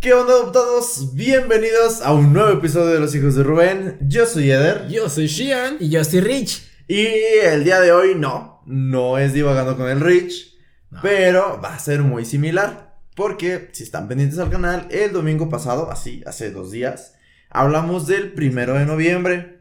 ¿Qué onda todos? Bienvenidos a un nuevo episodio de Los Hijos de Rubén. Yo soy Eder. Yo soy Shian. Y yo soy Rich. Y el día de hoy no, no es divagando con el Rich, No. pero va a ser muy similar. Porque si están pendientes al canal, el domingo pasado, así, hace dos días, hablamos del primero de noviembre.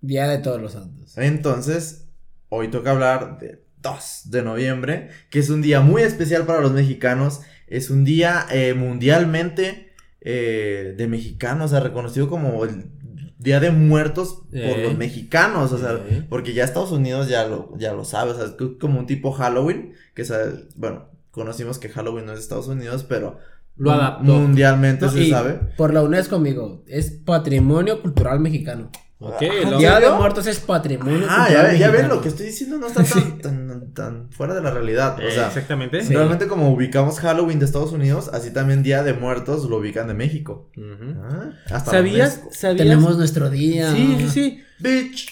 Día de todos los santos. Entonces, hoy toca hablar del 2 de noviembre, que es un día muy especial para los mexicanos. Es un día eh, mundialmente eh, de mexicanos, o sea, reconocido como el Día de Muertos por los mexicanos, o sea, porque ya Estados Unidos ya lo, ya lo sabe, o sea, es como un tipo Halloween, que es, bueno, conocimos que Halloween no es de Estados Unidos, pero Lo adaptó. mundialmente No, se sabe. Por la UNESCO, amigo, es patrimonio cultural mexicano. Ok, Ah, Día de? Muertos es patrimonio Ah, ya, ya ven, lo que estoy diciendo no está tan, tan, tan fuera de la realidad, o Eh, sea, exactamente. Sí. Realmente como ubicamos Halloween de Estados Unidos, así también Día de Muertos lo ubican de México. Ah, hasta ¿Sabías? Tenemos nuestro día. Sí, sí, sí. Bitch.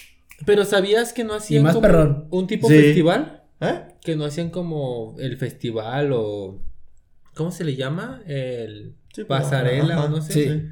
Pero ¿sabías que no hacían más como perrón. un tipo Sí. festival? ¿Eh? Que no hacían como el festival o... ¿Cómo se le llama? El... Sí, Pasarela ajá, o no sé.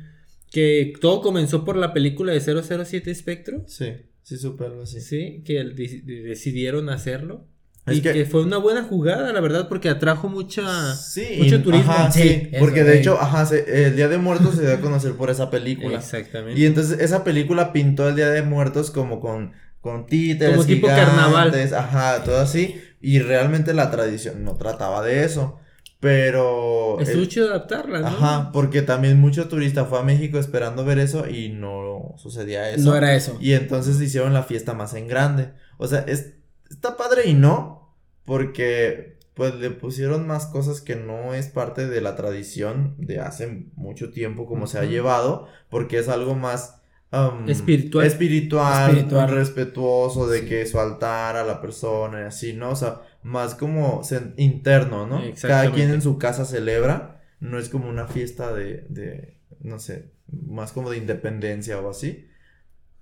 Que todo comenzó por la película de 007 Spectro. Sí, sí, algo así. Sí, que decidieron hacerlo. Es y que- que... fue una buena jugada, la verdad, porque atrajo mucha... Sí, mucho turismo. Ajá, sí, Sí, eso, porque de hecho, ajá, se- el Día de Muertos se dio a conocer por esa película. Exactamente. Y entonces esa película pintó el Día de Muertos como con, con títeres, Como tipo gigantes, carnaval. Ajá, todo así. Y realmente la tradición no trataba de eso. Pero... Es mucho adaptarla, ¿no? Ajá, porque también mucho turista fue a México esperando ver eso y no sucedía eso. No era eso. Y entonces hicieron la fiesta más en grande. O sea, es, está padre y no, porque pues le pusieron más cosas que no es parte de la tradición de hace mucho tiempo como se ha llevado, porque es algo más... um, Espiritual. espiritual, Espiritual. respetuoso de Sí. que su altar a la persona y así, ¿no? O sea, más como interno, ¿no? Cada quien en su casa celebra, no es como una fiesta de, de, no sé, más como de independencia o así.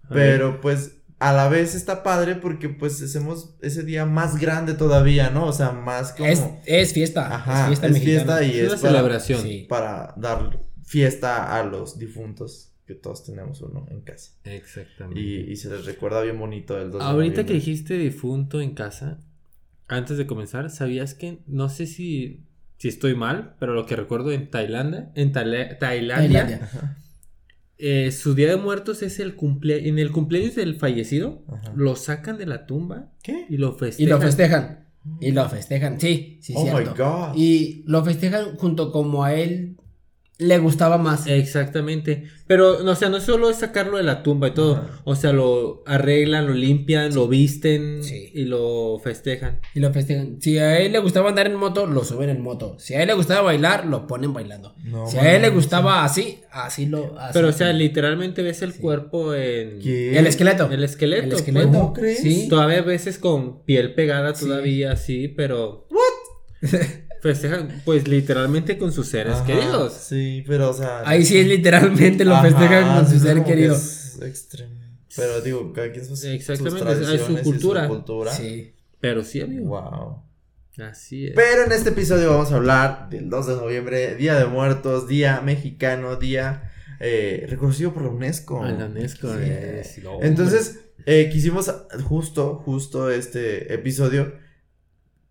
Pero pues a la vez está padre porque pues hacemos ese día más grande todavía, ¿no? O sea, más como Es, es fiesta. Ajá, es fiesta es mexicana. fiesta y Es una para, celebración. Sí. para dar fiesta a los difuntos que todos tenemos uno en casa. Exactamente. Y, y se les recuerda bien bonito el 2 de Ahorita que dijiste difunto en casa, antes de comenzar, ¿sabías que no sé si, si estoy mal, pero lo que recuerdo en Tailandia, en Tale- Tailandia, eh, su día de muertos es el cumple en el cumpleaños del fallecido, ajá. lo sacan de la tumba ¿Qué? y lo Y festejan. lo festejan. Y lo festejan. Sí, sí, oh cierto. my god. Y lo festejan junto como a él le gustaba más. Exactamente. Pero, no, o sea, no solo es sacarlo de la tumba y todo. Ajá. O sea, lo arreglan, lo limpian, lo visten Sí. y lo festejan. Y lo festejan. Si a él le gustaba andar en moto, lo suben en moto. Si a él le gustaba bailar, lo ponen bailando. No si a él le gustaba así, así lo así. Pero, o sea, literalmente ves el cuerpo en... ¿Qué? El esqueleto. El esqueleto. El pues. esqueleto. ¿Cómo crees? Sí. Todavía a veces con piel pegada todavía, sí, pero... Festejan, pues literalmente con sus seres Ajá, queridos. Sí, pero o sea. Ahí sí es literalmente lo Ajá, festejan con sí, su ser querido. es extremo. Pero digo, cada quien sus, sus Exactamente, es su tradiciones y cultura. cultura. Sí. Pero sí, amigo. Wow. Así es. Pero en este episodio vamos a hablar del 2 de noviembre, Día de Muertos, Día Mexicano, Día eh, reconocido por la UNESCO. A la UNESCO, Sí. es- no, Entonces, eh, quisimos justo, justo este episodio.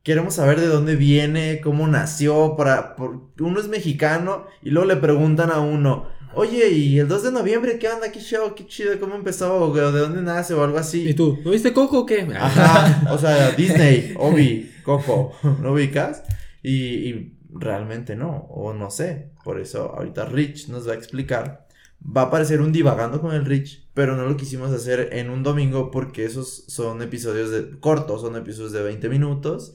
Queremos saber de dónde viene, cómo nació, para, por, uno es mexicano y luego le preguntan a uno, oye, ¿y el 2 de noviembre qué onda? ¿Qué show? ¿Qué chido? ¿Cómo empezó? ¿O de dónde nace? O algo así. ¿Y tú? ¿No viste Coco o qué? Ajá, o sea, Disney, Obi, Coco, ¿no ubicas? Y, y realmente no, o no sé. Por eso ahorita Rich nos va a explicar. Va a aparecer un divagando con el Rich, pero no lo quisimos hacer en un domingo porque esos son episodios de, cortos, son episodios de 20 minutos,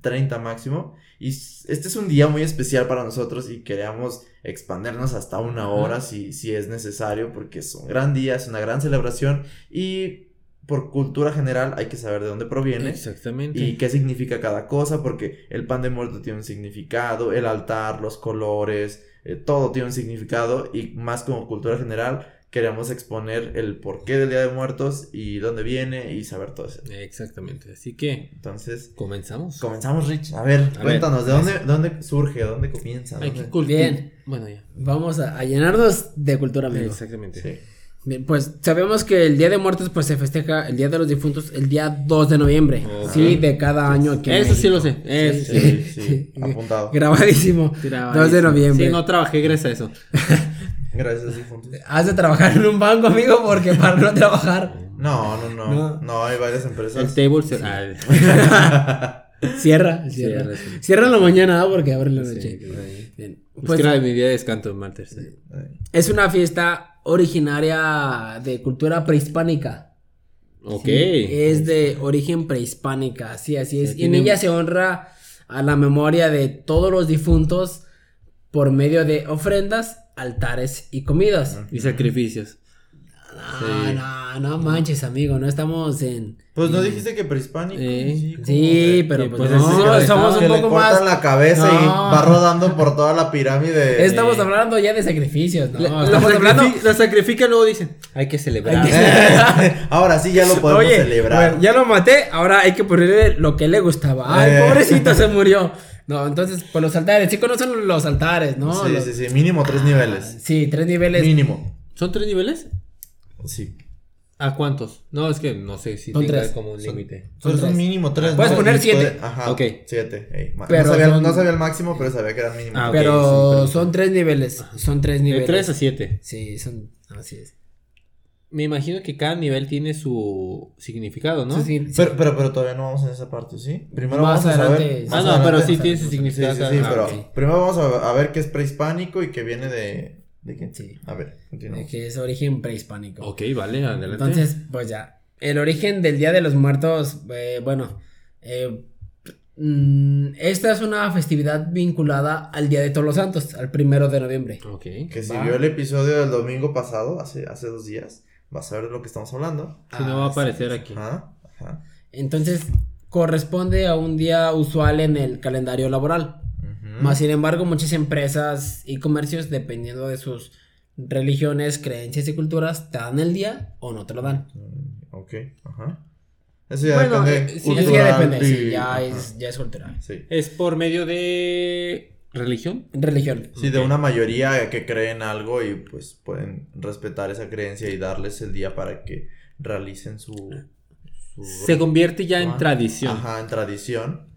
30 máximo. Y este es un día muy especial para nosotros y queríamos expandernos hasta una hora si, si es necesario porque es un gran día, es una gran celebración y por cultura general hay que saber de dónde proviene Exactamente. y qué significa cada cosa, porque el pan de muerto tiene un significado, el altar, los colores, eh, todo tiene un significado y más como cultura general, queremos exponer el porqué del Día de Muertos y dónde viene y saber todo eso. Exactamente. Así que Entonces, comenzamos. comenzamos, Rich. A ver, A cuéntanos, ¿de dónde, dónde surge? ¿Dónde comienza? Hay ¿Dónde- que culti- Bien. Bueno, ya. Vamos a, a llenarnos de cultura, amigo. Exactamente. Sí. Bien, pues sabemos que el Día de Muertos pues se festeja el Día de los Difuntos el día 2 de noviembre. Sí, de cada año aquí en Eso sí lo sé. Eso Sí, sí. sí, apuntado. Grabadísimo. 2 de noviembre. Sí, no trabajé gracias a eso. Gracias, difuntos. Has de trabajar en un banco, amigo, porque para no trabajar. No, no, no, No. no. hay varias El empresas. table se... ah, Cierra, cierra. Cierra, sí. Cierra la mañana ¿no? porque abre la sí, noche. sí. Bien. Es Pues que era de mi día de descanso, Malters. Eh, es una fiesta originaria de cultura prehispánica. Ok. Sí, es de origen prehispánica, sí, así es. Sí, y en tiene- ella se honra a la memoria de todos los difuntos por medio de ofrendas, altares y comidas. Y sacrificios. No, no, no manches, amigo, no estamos en... Pues no dijiste que prehispánico. Eh, ¿cómo Sí, de- pero que, pues, pues, no, ese estamos que un le poco cortan más... la cabeza y No. va rodando por toda la pirámide. Estamos Eh. hablando ya de sacrificios, ¿no? La- estamos hablando... la sacrifican, luego dicen, hay que celebrar. Hay que- Ahora sí ya lo podemos Oye, celebrar. bueno, ya lo maté, ahora hay que ponerle lo que le gustaba. Ay, Eh. pobrecito, se murió. No, entonces, pues los altares, sí conocen los altares, ¿no? sí, Los- sí, sí, mínimo tres niveles. Sí, tres niveles. Mínimo. ¿Son tres niveles? Sí. ¿A cuántos? No, es que no sé si Son tenga tres. como un Son- límite. Son Son tres. mínimo tres. Puedes ¿no? poner siete. puede- Ajá. Ok. Siete. ey, Pero no, sabía, son- no sabía el máximo, pero sabía que eran mínimo. Ah. Pero son tres niveles. Son tres De niveles. 3 a 7. Sí, son. Así es. Me imagino que cada nivel tiene su significado, ¿no? Sí, sí, sí. Pero, pero, pero todavía no vamos en esa parte, ¿sí? Primero Más vamos a más Ah, no, pero sí tiene su Sí, significado. sí, sí, Ah, pero ok. primero vamos a, a ver qué es prehispánico y qué viene de. ¿De qué? Sí. A ver, continúa. De que es origen prehispánico. Ok, vale, adelante. Entonces, pues ya. El origen del Día de los Muertos, eh, bueno. eh, mm, esta es una festividad vinculada al Día de Todos los Santos, al primero de noviembre. Ok. Que si vio el episodio del domingo pasado, hace, hace dos días, vas a ver de lo que estamos hablando. Si no va a Ah, aparecer aquí. Ajá, ajá. Entonces, corresponde a un día usual en el calendario laboral. Más sin embargo, muchas empresas y comercios, dependiendo de sus religiones, creencias y culturas, te dan el día o no te lo dan. Mm, Ok, ajá. Eso ya Bueno, depende. eh, sí, Eso ya depende, sí, y- ya ajá, es, ya es cultural. Sí. ¿Es por medio de religión? Religión. Sí, de una mayoría que cree en algo y pues pueden respetar esa creencia y darles el día para que realicen su... su Se convierte ya en tradición. Ajá, en tradición.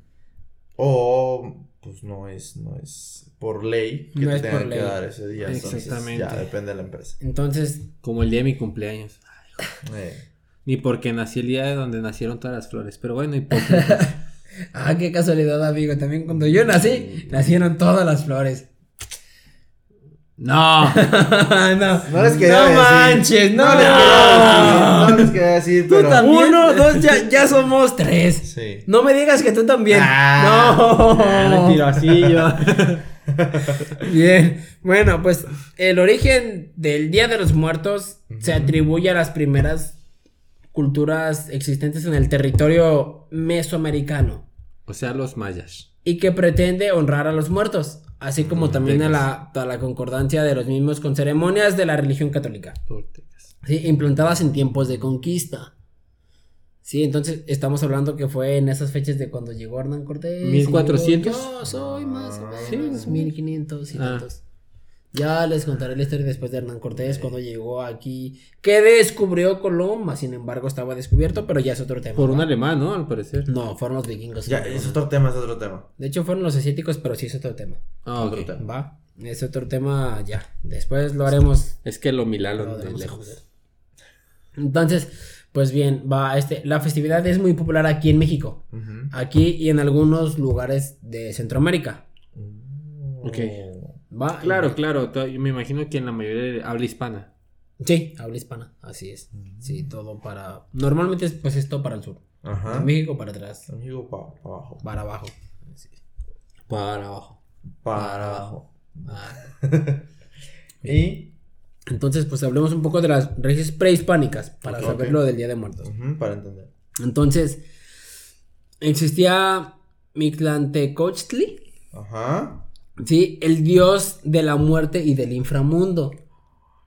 O pues no es, no es por ley que No te tengan que ley. dar ese día. Entonces, Exactamente. ya depende de la empresa. Entonces, Como el día de mi cumpleaños. Eh, Ni porque nací el día de donde nacieron todas las flores. Pero bueno, y por ah, qué casualidad, amigo. También cuando yo nací, nacieron todas las flores. No. no, No les quería no decir. manches, no. No les quería decir, no les quería decir, Tú pero... también. Uno, dos, ya, ya somos tres. Sí. No me digas que tú también. Ah, no. Mentirosillo. Bien, bueno, pues el origen del Día de los Muertos se atribuye a las primeras culturas existentes en el territorio mesoamericano O sea, los mayas. y que pretende honrar a los muertos, así como también a la, a la concordancia de los mismos con ceremonias de la religión católica. ¿sí? implantadas en tiempos de conquista. Sí, entonces estamos hablando que fue en esas fechas de cuando llegó Hernán Cortés. y 1400. llegó, Yo soy más o Sí, menos 1500 y Ah. tantos. Ya les contaré la historia después de Hernán Cortés cuando llegó aquí. Que descubrió Colón, más sin embargo estaba descubierto, pero ya es otro tema. Por un alemán, ¿no? Al parecer. No, fueron los vikingos. Ya, es otro tema, es otro tema. De hecho, fueron los asiáticos, pero sí es otro tema. Ah, ok. Otro tema. Va. Es otro tema ya. Después lo haremos. Es que lo milaron lo de lejos. Entonces, pues bien, va. Este, la festividad es muy popular aquí en México. Aquí y en algunos lugares de Centroamérica. Ok. Va. Claro, claro. to- yo Me imagino que en la mayoría de habla hispana. Sí, habla hispana, así es. Sí, todo para. Normalmente es pues esto para el sur. Ajá. En México para atrás, Amigo, pa, pa abajo. para abajo. Para abajo. Para abajo. Ah. Y... Entonces, pues hablemos un poco de las raíces prehispánicas para Ok, saber lo del Día de Muertos. para entender. Entonces, existía Mictlantecochtli, Ajá. Sí, el dios de la muerte y del inframundo.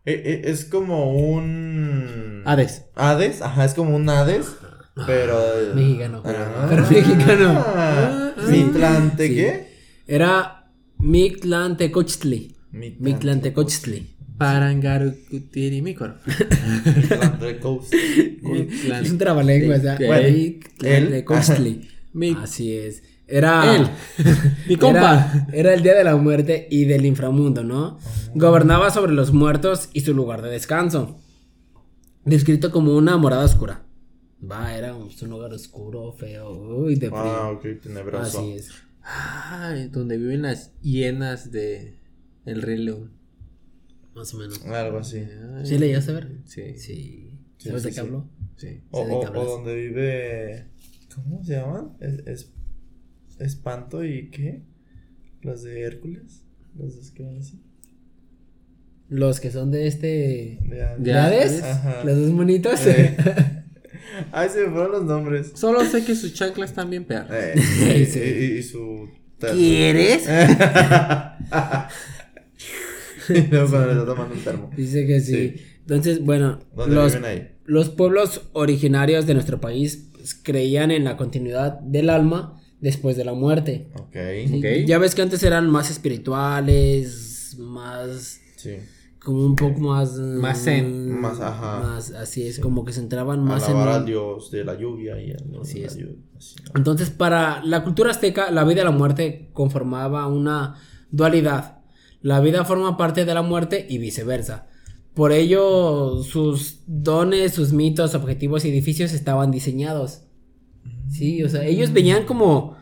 Eh, eh, es como un. Hades. Hades, ajá, es como un Hades. Pero. Mexicano. Ah. Pero mexicano. Ah. ¿Mitlante Sí. qué? Era Mictlantecochtli. Mictlantecochtli. Parangarucutirimico. Mitlante Coast. Es un trabalenguas, ¿ya? Bueno, Mictlantecochtli. Mi, Así es. Era. Él. mi compa. Era, era el día de la muerte y del inframundo, ¿no? Gobernaba sobre los muertos y su lugar de descanso. Descrito como una morada oscura. Va, era un, un lugar oscuro, feo, uy, de frío. Ah, ok, tenebroso. Así es. Ay, donde viven las hienas de El Rey León. Más o menos. Algo así. Ay, ¿Sí le llegaste a ver? Sí. Sí. Sí, ¿Sabes sí, de qué sí. hablo? Sí. O, de o- o donde vive. ¿Cómo se llaman? Es, es- espanto y qué? Los de Hércules. Los dos que van así. Los que son de este. De, De ¿De Hades? Ajá. Los dos monitos. Eh. Ay, se me fueron los nombres. Solo sé que sus chanclas están bien perras. Eh, Sí, y, sí. y- y su. ¿Quieres? cuando le está tomando un termo. Dice que sí. Sí. Entonces, bueno, ¿Dónde los, viven ahí? los pueblos originarios de nuestro país pues, creían en la continuidad del alma después de la muerte. Ok. Sí, Ok. Ya ves que antes eran más espirituales, más Sí. como un poco más Más mm, zen. Más, ajá. más así es como que se entraban más en Alabar un- al dios de la lluvia y al Así de es. la lluvia. Entonces, para la cultura azteca, la vida y la muerte conformaba una dualidad. La vida forma parte de la muerte y viceversa. Por ello, sus dones, sus mitos, objetivos y edificios estaban diseñados. Sí, o sea, ellos veían como.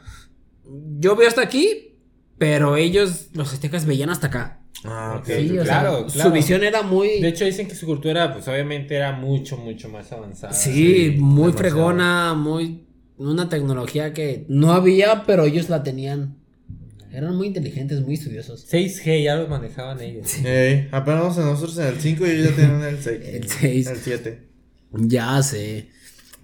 Yo veo hasta aquí, pero ellos, los aztecas, veían hasta acá. Ah, ok. Sí, ok, o sea, Claro, su claro. visión era muy. De hecho, dicen que su cultura, pues obviamente era mucho, mucho más avanzada. sí, sí, muy demasiado. fregona, muy. Una tecnología que no había, pero ellos la tenían. Eran muy inteligentes, muy estudiosos. 6G ya los manejaban ellos. Ey, apenas vamos a nosotros en el 5 y ellos ya tienen el 6. El seis. El 7. Ya sé.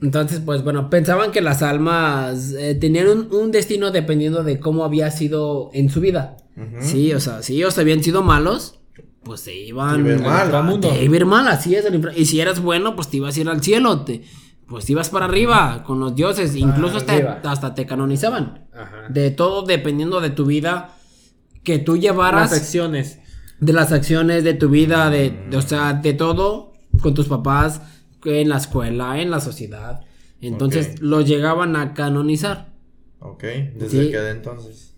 Entonces, pues bueno, pensaban que las almas eh, tenían un, un destino dependiendo de cómo había sido en su vida. Sí, o sea, si ellos habían sido malos, pues se iban Te iba mal. al inframundo. Te iba a ir mal, así es. Y si eras bueno, pues te ibas a ir al cielo. Te, pues te ibas para arriba con los dioses. Incluso hasta, hasta te canonizaban. Ajá. De todo dependiendo de tu vida que tú llevaras Las acciones. de las acciones de tu vida, de, de- o sea, de todo con tus papás, en la escuela, en la sociedad. Entonces los llegaban a canonizar. Ok, desde Sí. que de entonces.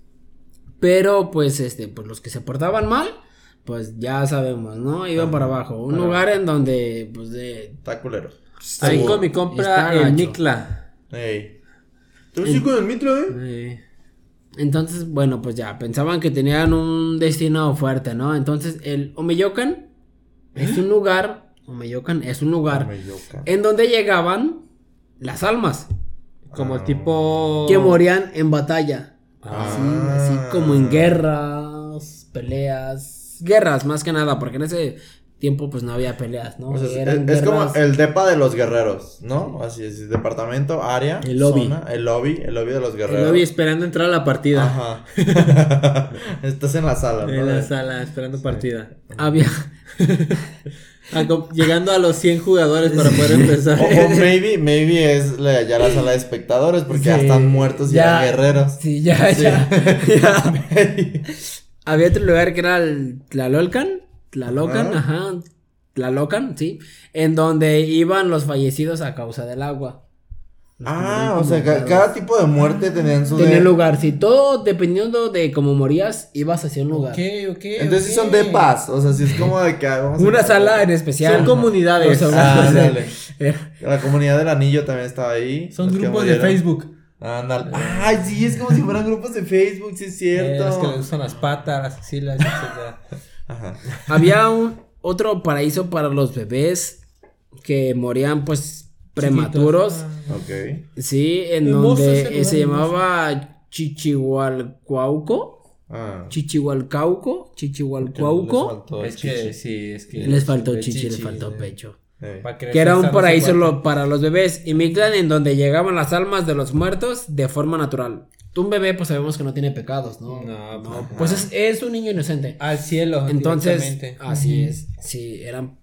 Pero pues este, pues los que se portaban mal, pues ya sabemos, ¿no? Iban para abajo. Un Para lugar en donde, pues de. Está culero. Ahí Seguro. con mi compra gacho. Mikla. Ey. ¿Tú sí con el mitro, eh? Eh, Entonces, bueno, pues ya, pensaban que tenían un destino fuerte, ¿no? Entonces, el Omeyocan es un lugar. Omeyocan es un lugar Omeyocan. en donde llegaban las almas. como Ah. tipo. que morían en batalla. Ah. Así, así como en guerras, peleas, guerras más que nada, porque en ese tiempo pues no había peleas, ¿no? O sea, es, Eran es como el depa de los guerreros, ¿no? Así es, departamento, área, El lobby. zona, el lobby, el lobby de los El guerreros. lobby esperando entrar a la partida. Ajá. Estás en la sala, ¿no? En la sala esperando partida. había Ah, Llegando a los 100 jugadores para poder empezar. O, o maybe, maybe es la, ya la sala de espectadores porque ya están muertos y ya. guerreros. Sí, ya, Sí. ya, ya. Había otro lugar que era el Tlalolcan, Tlalocan, Ajá. ajá, Tlalocan, sí, en donde iban los fallecidos a causa del agua. Ah, o sea, cada tipo de muerte tenían su Tenía de- lugar, si todo dependiendo de cómo morías, ibas hacia un lugar. Ok, ok. Entonces sí ok. son depas, o sea, sí es como de que ah, vamos a- Una sala en especial. Son comunidades. Los Ah, hogares. dale. Eh, La comunidad del anillo también estaba ahí. Son grupos de. Facebook. Ándale. Ay, sí, es como si fueran grupos de Facebook, sí es Eh, los que cierto. les usan las patas, las axilas, etcétera. Ajá. Había un otro paraíso para los bebés que morían pues prematuros. Chiquitos. Ok. Sí, en donde eh, se llamaba Chichihualcuauco. Ah. Chichihualcauco. Chichihualcuauco. faltó Es que sí, es que. Les faltó chichi, les faltó eh, pecho. Crecer Que era un paraíso cuerpo. lo- para los bebés. Y Mictlán en donde llegaban las almas de los muertos de forma natural. un bebé, pues sabemos que no tiene pecados, ¿no? No, pues, pues es, es un niño inocente. Al cielo. Entonces, así es. Sí, eran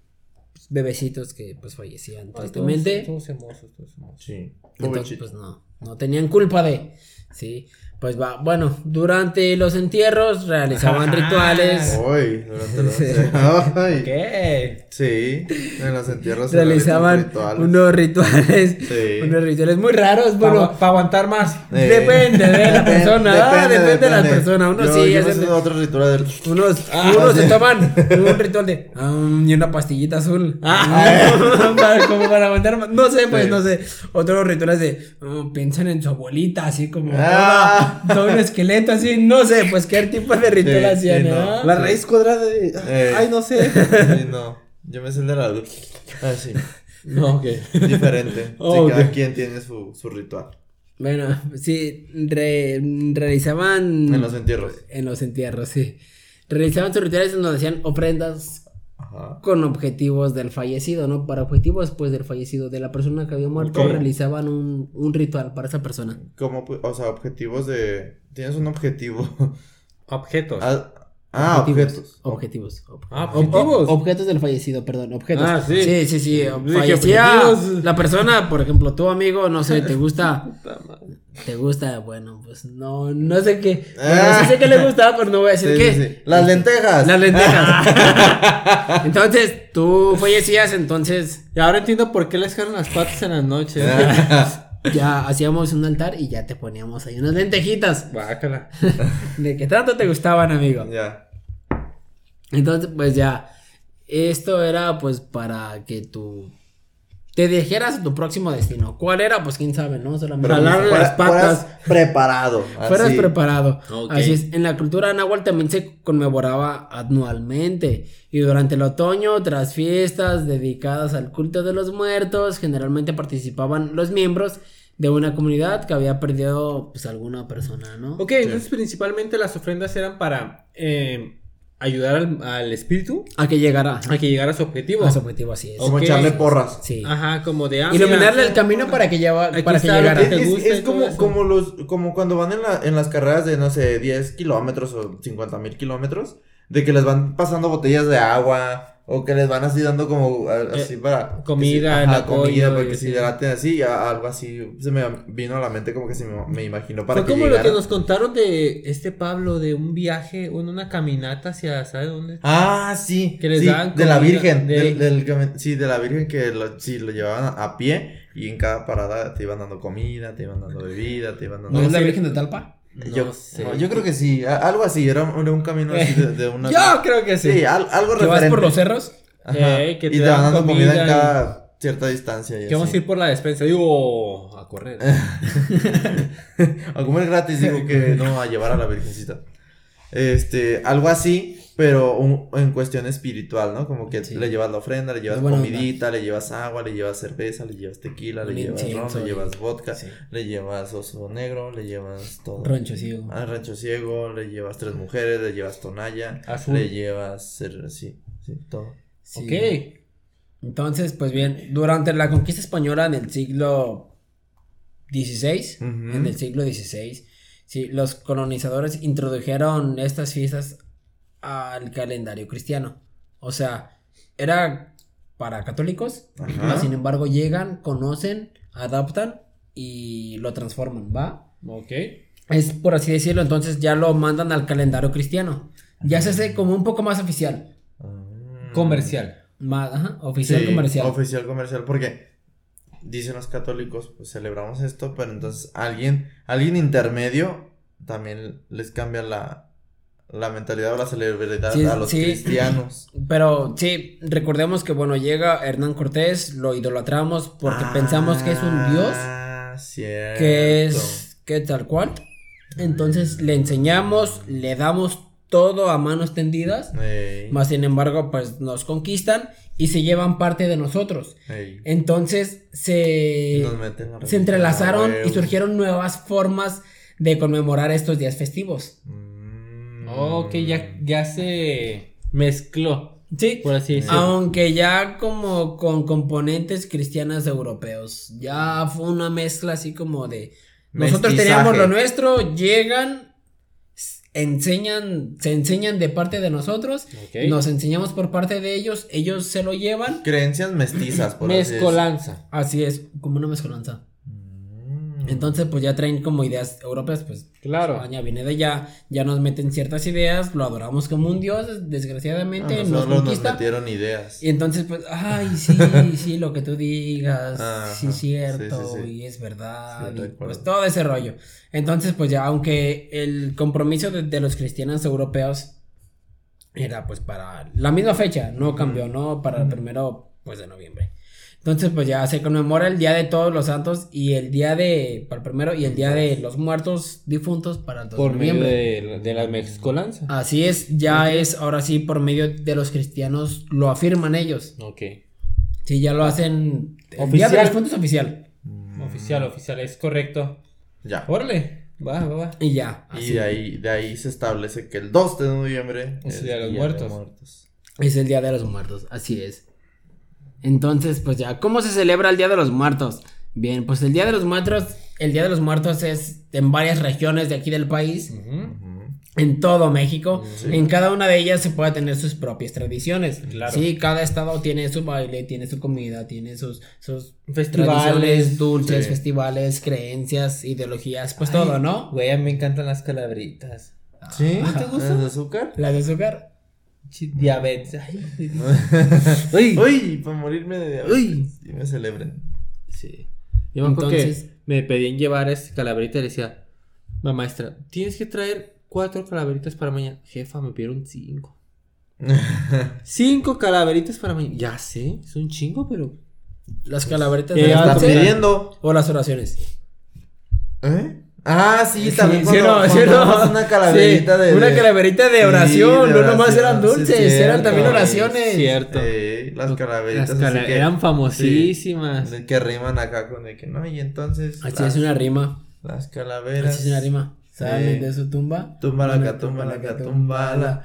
bebecitos que pues fallecían Ah, todos- tristemente. Todos hermosos, todos hermosos. Sí. Entonces, pues no, no tenían culpa de, sí. Pues va, bueno, durante los entierros realizaban Ajá. rituales, Uy, durante los... Ay. ¿Qué? Sí, en los entierros se realizaban rituales. unos rituales, Sí. unos rituales muy raros, bueno, Para aguantar más. Eh. depende de la persona, ah, depende, de la depende. persona, uno Yo- sí yo hacen- otro ritual del... Unos, Ah, unos sí. se toman un ritual de ah, y una pastillita azul. Ah, para, como para aguantar más. No sé, pues Sí. no sé. Otros rituales de oh, piensan en su abuelita, así como Ah. todo un esqueleto, así. No sé, pues qué tipo de ritual Sí, hacían, sí, no. ¿no? La raíz cuadrada de. Eh. Ay, no sé. Sí, no. Yo me sé el de la... Ah, sí. No, ok. Diferente. Oh, sí, cada quien tiene su, su ritual. Bueno, sí, re- realizaban. En los entierros. En los entierros, sí. Realizaban sus rituales en donde hacían ofrendas Ajá. con objetivos del fallecido, ¿no? Para objetivos, pues, del fallecido, de la persona que había muerto, ¿Cómo? realizaban un, un ritual para esa persona. Como, pu- o sea, objetivos de... Tienes un objetivo. Objetos. ah, ah, objetos. Objetivos. ob- Ah, ob- objetivos. objetos del fallecido, perdón, objetos. Ah, sí. Sí, sí, sí. Fallecía objetivos. la persona, por ejemplo, tu amigo, no sé, te gusta. te gusta, bueno, pues no, no sé qué. Bueno, Ah. sí sé que le gustaba, pero no voy a decir Sí, qué. sí, sí. Las lentejas. Las lentejas. entonces, tú fallecías, entonces Y ahora entiendo por qué les dejaron las patas en las noches. ya hacíamos un altar y ya te poníamos ahí unas lentejitas. Guácala. De que tanto te gustaban, amigo. ya. Entonces, pues ya. Esto era pues para que tú te dijeras a tu próximo destino. ¿Cuál era? Pues quién sabe, ¿no? Solamente Jalarle las patas. fueras preparado. fueras así. preparado. Ok. Así es. En la cultura náhuatl también se conmemoraba anualmente. Y durante el otoño, tras fiestas dedicadas al culto de los muertos, generalmente participaban los miembros de una comunidad que había perdido pues alguna persona, ¿no? Ok, entonces principalmente las ofrendas eran para eh, ayudar al, al espíritu A que llegara a que llegara a su objetivo. a su objetivo, así es. Como echarle porras. Sí. Ajá, como de ah, Iluminarle mira, el camino para que, lleva, para que llegara. Es, es como, como los, como cuando van en, la, en las carreras de, no sé, 10 kilómetros o 50 mil kilómetros, de que les van pasando botellas de agua, o que les van así dando como, a- así para... Eh, comida, que el sí, ajá, comida, para que se así. hidraten así, a- algo así, se me vino a la mente como que se me, me imaginó para Fue que como lo que nos contaron de este Pablo, de un viaje, una caminata hacia, ¿sabe dónde? Ah, sí, Que les sí, daban de la comida, Virgen, de- del, del cami- sí, de la Virgen que lo, sí, lo llevaban a, pie y en cada parada te iban dando comida, te iban dando bebida, te iban dando... ¿No es la. Virgen de Talpa? Yo, sé. no, yo creo que sí, algo así, era, un- un camino así de, de una... Yo creo que sí. Sí, al- algo ¿Que vas referente. por los cerros? Eh, que y te te dan van dando comida, en y- cada cierta distancia. Y Que vamos a ir por la despensa. Digo, a correr. a comer gratis, digo que no, a llevar a la Virgencita. Este, algo así, pero un- en cuestión espiritual, ¿no? Como que Sí. le llevas la ofrenda, le llevas comidita, le llevas agua, le llevas cerveza, le llevas tequila, le llevas ron, le llevas vodka, Sí. le llevas oso negro, le llevas todo. Rancho ciego. Ah, rancho ciego, le llevas tres mujeres, le llevas tonalla, Azul. le llevas, sí, sí, todo. Sí. Ok. Entonces, pues bien, durante la conquista española en el siglo XVI, Ujú. en el siglo XVI, sí, los colonizadores introdujeron estas fiestas al calendario cristiano. O sea, era para católicos, Ajá. sin embargo llegan, conocen, adaptan y lo transforman, ¿va? Ok. Es por así decirlo, entonces ya lo mandan al calendario cristiano. Ya se hace como un poco más oficial. Mm. Comercial. Más, ajá, oficial Sí, comercial. Oficial comercial, porque dicen los católicos, pues celebramos esto, pero entonces alguien, alguien intermedio también les cambia la, la mentalidad o la celebridad Sí, a los sí. cristianos. Pero sí, recordemos que bueno, llega Hernán Cortés, lo idolatramos porque pensamos que es un dios, Ah, cierto. que es que tal cual. Entonces le enseñamos, le damos todo a manos tendidas, Ey, más sin embargo, pues nos conquistan y se llevan parte de nosotros. ey. Entonces se, se entrelazaron ah, y surgieron nuevas formas de conmemorar estos días festivos. Mm. Ok, ya, ya se mezcló. Sí, Por así decirlo. Aunque ya como con componentes cristianos europeos. Ya fue una mezcla así como de Nosotros Mestizaje. teníamos lo nuestro, llegan, enseñan, se enseñan de parte de nosotros, nos enseñamos por parte de ellos, ellos se lo llevan. Creencias mestizas, por así decirlo. Mezcolanza. Así es, como una mezcolanza. Entonces, pues ya traen como ideas europeas, pues Claro. España viene de allá, ya nos meten ciertas ideas, lo adoramos como un dios, desgraciadamente A nos conquista. metieron ideas. Y entonces, pues, ay, sí, sí, lo que tú digas, Ajá, sí es cierto, sí, sí, sí. y es verdad, Sí, y recuerdo. pues todo ese rollo. Entonces, pues ya, aunque el compromiso de, de los cristianos europeos era pues para la misma fecha, no cambió, ¿no? Para el primero, pues de noviembre. Entonces, pues ya se conmemora el Día de Todos los Santos y el Día de, para el primero, y el Día de los Muertos Difuntos para el 2 Por de medio noviembre. de, de la mezcolanza. Así es, ya es, ahora sí, por medio de los cristianos, lo afirman ellos. Ok. Sí, ya lo hacen. El Día Oficial. de los Puntos oficial. Mm. Oficial, oficial, es correcto. Ya. Órale. Va, va, va. Y ya. Y de ahí, de ahí se establece que el 2 de noviembre Es el Día de los Muertos. Muertos. Es el Día de los Muertos, así es. Entonces, pues ya, ¿cómo se celebra el Día de los Muertos? Bien, pues el Día de los Muertos, el Día de los Muertos es en varias regiones de aquí del país, en todo México. Sí. En cada una de ellas se puede tener sus propias tradiciones. Claro. Sí, cada estado tiene su baile, tiene su comida, tiene sus, sus Festivales, dulces, sí. festivales, creencias, ideologías, pues Ay, todo, ¿no? Güey, a mí me encantan las calabritas. ¿Sí? ¿No te gusta? ¿Es de azúcar? La de azúcar. Diabetes. Ay, Uy. Uy, para morirme de diabetes. Uy. Y me celebren. Sí. Yo me acuerdo Entonces- que me pedían llevar esta calaverita y le decía, la maestra, tienes que traer cuatro calaveritas para mañana. Jefa, me pidieron cinco. Cinco calaveritas para mañana. Ya sé, es un chingo, pero. Las calaveritas Eh, de como- doce, pidiendo. o las oraciones. ¿Eh? Ah, sí, también sí, cuando, no, sí, cuando no. damos una calaverita Sí, de... Una de- calaverita de Sí, oración, de no nomás eran sí, dulces, cierto, eran también oraciones. Cierto. Las calaveritas Las cala- así que- eran famosísimas. sí, que riman acá con de que no, y entonces... Así las, es una rima. Las calaveras... Así es una rima. Sí. Salen de su tumba. Tumba la tumba la tumba la...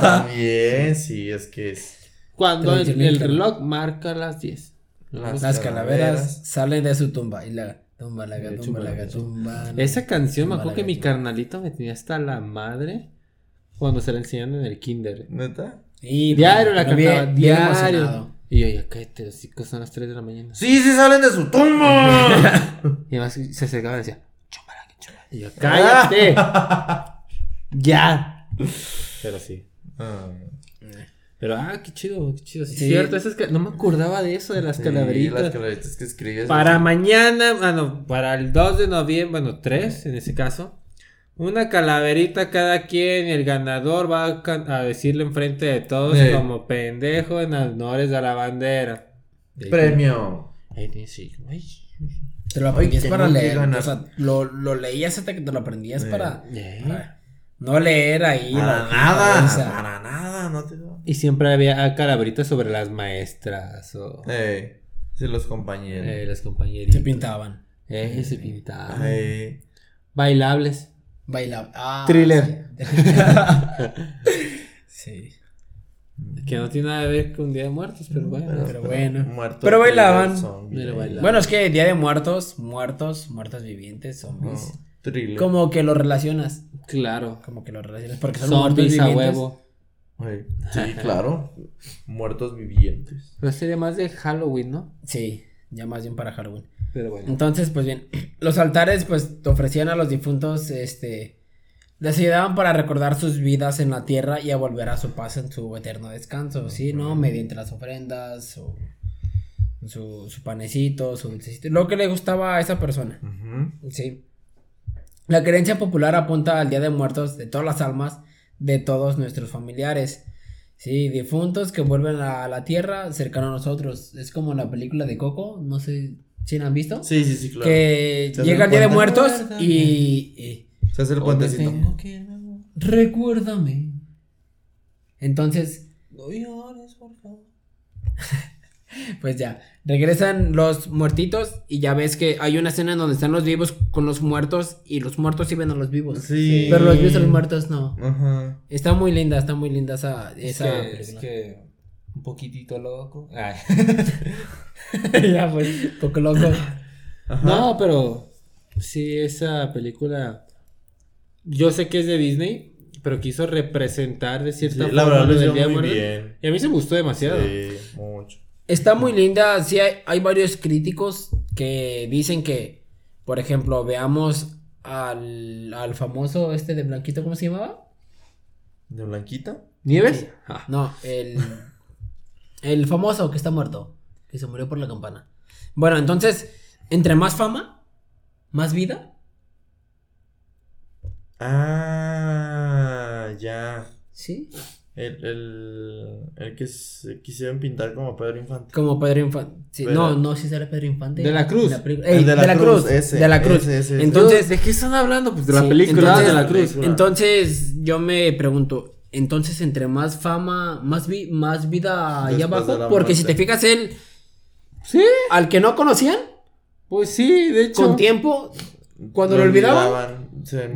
También, sí, es que es... Cuando el, el reloj marca las 10. Las Las calaveras calaveras. salen de su tumba. Y la tumba, la tumba, la tumba. Esa canción, me acuerdo que mi carnalito me tenía hasta la madre cuando se la enseñan en el kinder. ¿Neta? Y Diario la cantaba, diario. Y yo, ya cállate, los chicos son las 3 de la mañana. ¡Sí, sí salen de su tumba! Y además se acercaba y decía, chúmbala, que. Y yo, cállate. ya. Pero sí. Ah, Pero, ah, qué chido, qué chido. Sí, cierto, esas ca- no me acordaba de eso, de las sí, calaveritas. las calaveritas que escribes. Para mañana, bueno, para el 2 de noviembre, bueno, 3 en ese caso. Una calaverita cada quien el ganador va a, a decirle enfrente de todos Sí. como pendejo en honores a la bandera. Premio. Ahí tienes, sí, ay, Te lo aprendías para que leer. ganar. O sea, lo, lo leías hasta que te lo aprendías para, eh. para no leer ahí. Para la nada, para nada, no te Y siempre había calaveritas sobre las maestras o Eh, sí, los compañeros. eh, las compañeritas. Se pintaban. Eh, se pintaban. Bailables. Bailaban. Ah, Thriller. Sí. Que no tiene nada que ver con Día de Muertos, pero bueno. Pero bueno. muerto Pero bailaban. Pero bailaban. Bueno, es que Día de Muertos, muertos, muertos vivientes, zombies. No, thriller. Como que lo relacionas. Claro. Como que lo relacionas. Porque son muertos Zombies a vivientes. huevo. Sí, claro. Muertos vivientes. Pero sería más de Halloween, ¿no? Sí, ya más bien para Halloween. Pero bueno. Entonces, pues bien, los altares pues te ofrecían a los difuntos, este, les ayudaban para recordar sus vidas en la tierra y a volver a su paz en su eterno descanso, ¿sí? ¿No? Mediante las ofrendas, su, su, su panecito, su dulcecito, lo que le gustaba a esa persona. ¿sí? La creencia popular apunta al Día de Muertos de todas las almas de todos nuestros familiares. Sí, difuntos que vuelven a la tierra cercano a nosotros. Es como la película de Coco, no sé si la han visto. Sí, sí, sí, claro. Que llega el Día de. Muertos Recuérdame. y, y- Se hace el puentecito. que recuérdame. Entonces, No llores, por favor. pues ya, regresan los muertitos y ya ves que hay una escena en donde están los vivos con los muertos y los muertos sí ven a los vivos. Sí. Pero los vivos a los muertos no. Ajá. Está muy linda, está muy linda esa, Es esa que, es película. que un poquitito loco. Ay. ya pues, poco loco. Ajá. No, pero Sí, esa película. Yo sé que es de Disney, pero quiso representar de cierta Sí, la forma verdad lo del Día muy bien. Y a mí se me gustó demasiado. Sí, mucho. Está muy linda. Sí, hay, hay varios críticos que dicen que, por ejemplo, veamos al, al famoso este de Blanquito, ¿cómo se llamaba? ¿De Blanquita? ¿Nieves? Ah. No, el, el famoso que está muerto, que se murió por la campana. Bueno, entonces, entre más fama, más vida. Ah, ya. Sí. El, el, el que se quisieron pintar como Pedro Infante. Como Pedro Infante. Sí, no, no, si será Pedro Infante. De la Cruz. El de la Cruz, ese, de la Cruz. ese, ese, ese. Entonces, ¿de qué están hablando? Pues de la Sí, película entonces- de la cruz. entonces yo me pregunto, entonces entre más fama, más, vi- más vida allá abajo, porque si te fijas él, Sí, al que no conocían, pues sí, de hecho. con tiempo, cuando lo olvidaban, se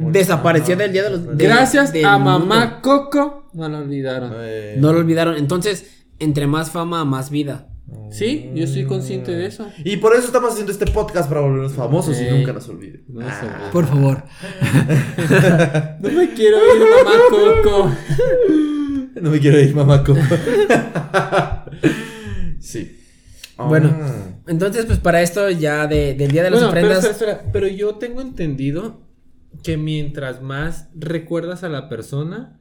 Ajá. del día de los- de- Gracias del a mundo. mamá Coco, no lo olvidaron. Eh, no lo olvidaron. Entonces, entre más fama, más vida. Sí, yo estoy consciente de eso. Y por eso estamos haciendo este podcast para volvernos famosos y nunca nos olviden. No Ah. Por favor. No me quiero ir, mamá Coco. No me quiero ir, mamá Coco. sí. Bueno, Ah. entonces pues para esto ya de- del día de las Bueno, pero, ofrendas, espera, espera, pero yo tengo entendido que mientras más recuerdas a la persona,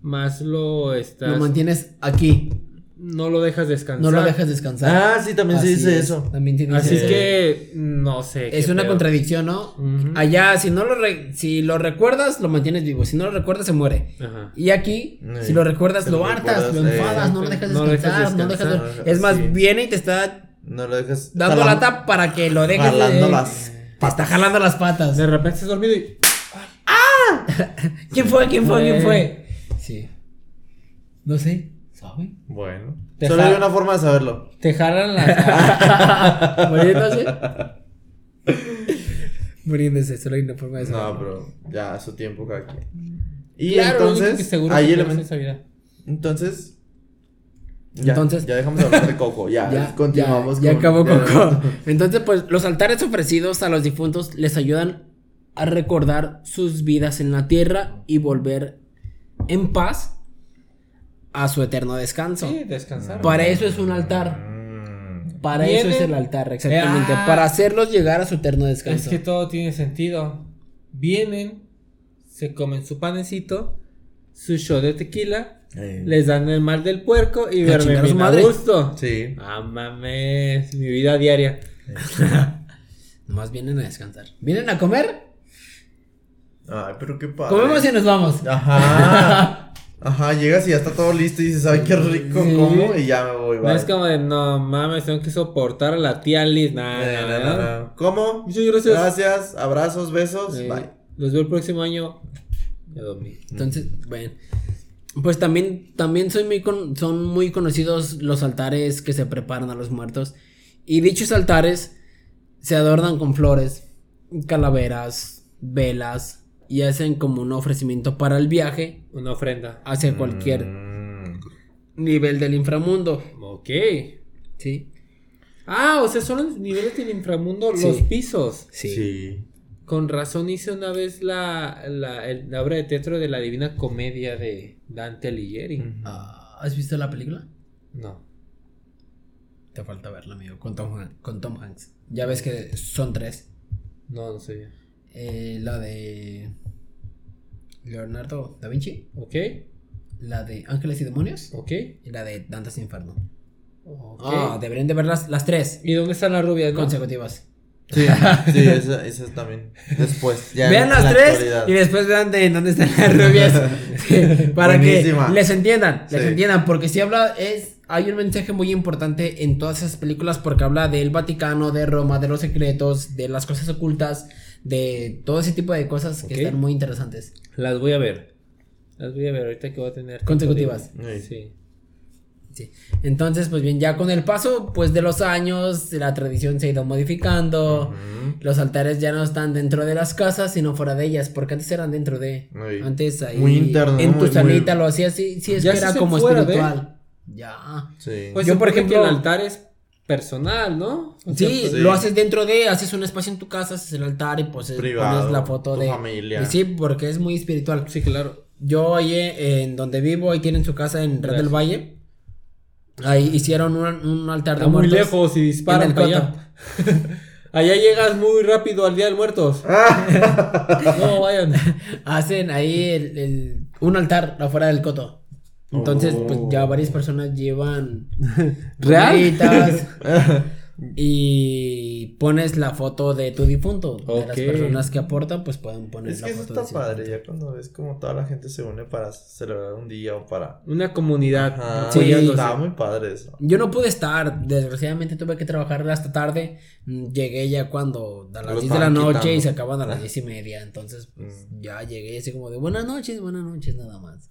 más lo estás. lo mantienes aquí, no lo dejas descansar. no lo dejas descansar. Ah, sí, también se dice es, eso. También se dice Así eso. que no sé. Es una contradicción, ¿no? Allá, si no lo re- si lo recuerdas, lo mantienes vivo. Si no lo recuerdas, se muere. Ajá. Y aquí, Sí. si lo recuerdas, Si lo lo hartas, lo eh, enfadas, no lo dejas no lo dejas descansar, no lo dejas. descansar, Es más, sí. viene y te está No lo dejas. dando lata para que lo dejes. jalando eh, las Te está jalando las patas. De repente estás dormido y. ¿Quién fue? ¿Quién fue? ¿Quién fue? Sí. No sé. ¿Sabe? Bueno. Te Solo hay una forma de saberlo. Te jalan las. Muriéndose. Muriéndose, solo hay una forma de No, saberlo. pero ya a su tiempo cada quien. Y Claro, lo único entonces, que seguro hay elementos. esa vida. Entonces. Ya, Entonces- Ya dejamos de hablar de Coco. Ya, Ya, continuamos. ya, ya con- acabó Coco. Entonces, pues, los altares ofrecidos a los difuntos les ayudan a recordar sus vidas en la tierra y volver en paz a su eterno descanso. Sí, descansar. Para eso es un altar. Mm. Para eso es el altar, exactamente. Ah. Para hacerlos llegar a su eterno descanso. Es que todo tiene sentido. Vienen, se comen su panecito, su show de tequila, Eh, les dan el mal del puerco y a su madre. gusto. Sí. Ah, mames, mi vida diaria. Nomás vienen a descansar. ¿Vienen a comer? Ay, pero qué padre. Comemos y nos vamos. Ajá. Ajá, llegas y ya está todo listo y dices, ay, qué rico Sí. como y ya me voy. No es como de, no mames, tengo que soportar a la tía Liz. Nah, Eh, nah, nah. ¿Cómo? Muchas gracias. Gracias, abrazos, besos. Bye. Los veo el próximo año. Ya dormí. Entonces, bueno. Pues también, también soy muy con- son muy conocidos los altares que se preparan a los muertos. Y dichos altares se adornan con flores, calaveras, velas y hacen como un ofrecimiento para el viaje Una ofrenda. hacia cualquier Mm. nivel del inframundo. Ok. ¿Sí? Ah, o sea, son los niveles del inframundo, Sí. los pisos. Sí. Sí. Con razón hice una vez la, la, el- la obra de teatro de la Divina Comedia de Dante Alighieri. Ah, ¿Has visto la película? No. Te falta verla, amigo, con Tom, con Tom Hanks. Ya ves que son tres. No, no sé. Eh, la de Leonardo da Vinci, Ok. la de Ángeles y Demonios Ok. y la de Dantes Inferno. Ah, deberían de ver las, las tres ¿Y dónde está la rubia? no? consecutivas. Sí, sí, esa, esa también. Después, ya. vean en las la tres actualidad. y después vean de dónde están las rubias. Sí, para Buenísima. que les entiendan, les Sí. entiendan, porque si habla es hay un mensaje muy importante en todas esas películas porque habla del Vaticano, de Roma, de los secretos, de las cosas ocultas, de todo ese tipo de cosas que están muy interesantes. Las voy a ver. Las voy a ver ahorita que voy a tener. Consecutivas. libre. Sí. Sí. Entonces, pues bien, ya con el paso pues de los años, la tradición se ha ido modificando. Los altares ya no están dentro de las casas, sino fuera de ellas, porque antes eran dentro de. Antes ahí. muy interno, En tu Muy- salita muy- lo hacías, sí, sí, es Ya que era como de- espiritual. Ya. Sí. Pues Yo, por ejemplo. ejemplo- el altar es personal, ¿no? O sea, Sí, sí. lo haces dentro de, haces un espacio en tu casa, haces el altar y pues Privado, pones la foto tu de familia. y Sí, porque es muy espiritual. sí, claro. Yo ahí eh, en donde vivo, ahí tienen su casa en Red Gracias. del Valle. Ahí hicieron un, un altar de Está muy muertos. lejos y disparan para allá. allá llegas muy rápido al Día de Muertos. no, vayan. Hacen ahí el, el- un altar afuera del coto. Entonces, Oh. pues ya varias personas llevan ¿Real? y pones la foto de tu difunto. De las personas que aportan, pues pueden poner Es la que eso está de su padre, difunto. ya cuando ves como toda la gente se une para celebrar un día o para... Una comunidad. Ajá, Sí. está muy padre eso. Yo no pude estar, desgraciadamente tuve que trabajar hasta tarde. Mm, Llegué ya cuando a las Lo 10 de la noche y se acaban a las Ah. 10 y media. Entonces, pues, Mm. ya llegué así como de buenas noches, buenas noches, nada más.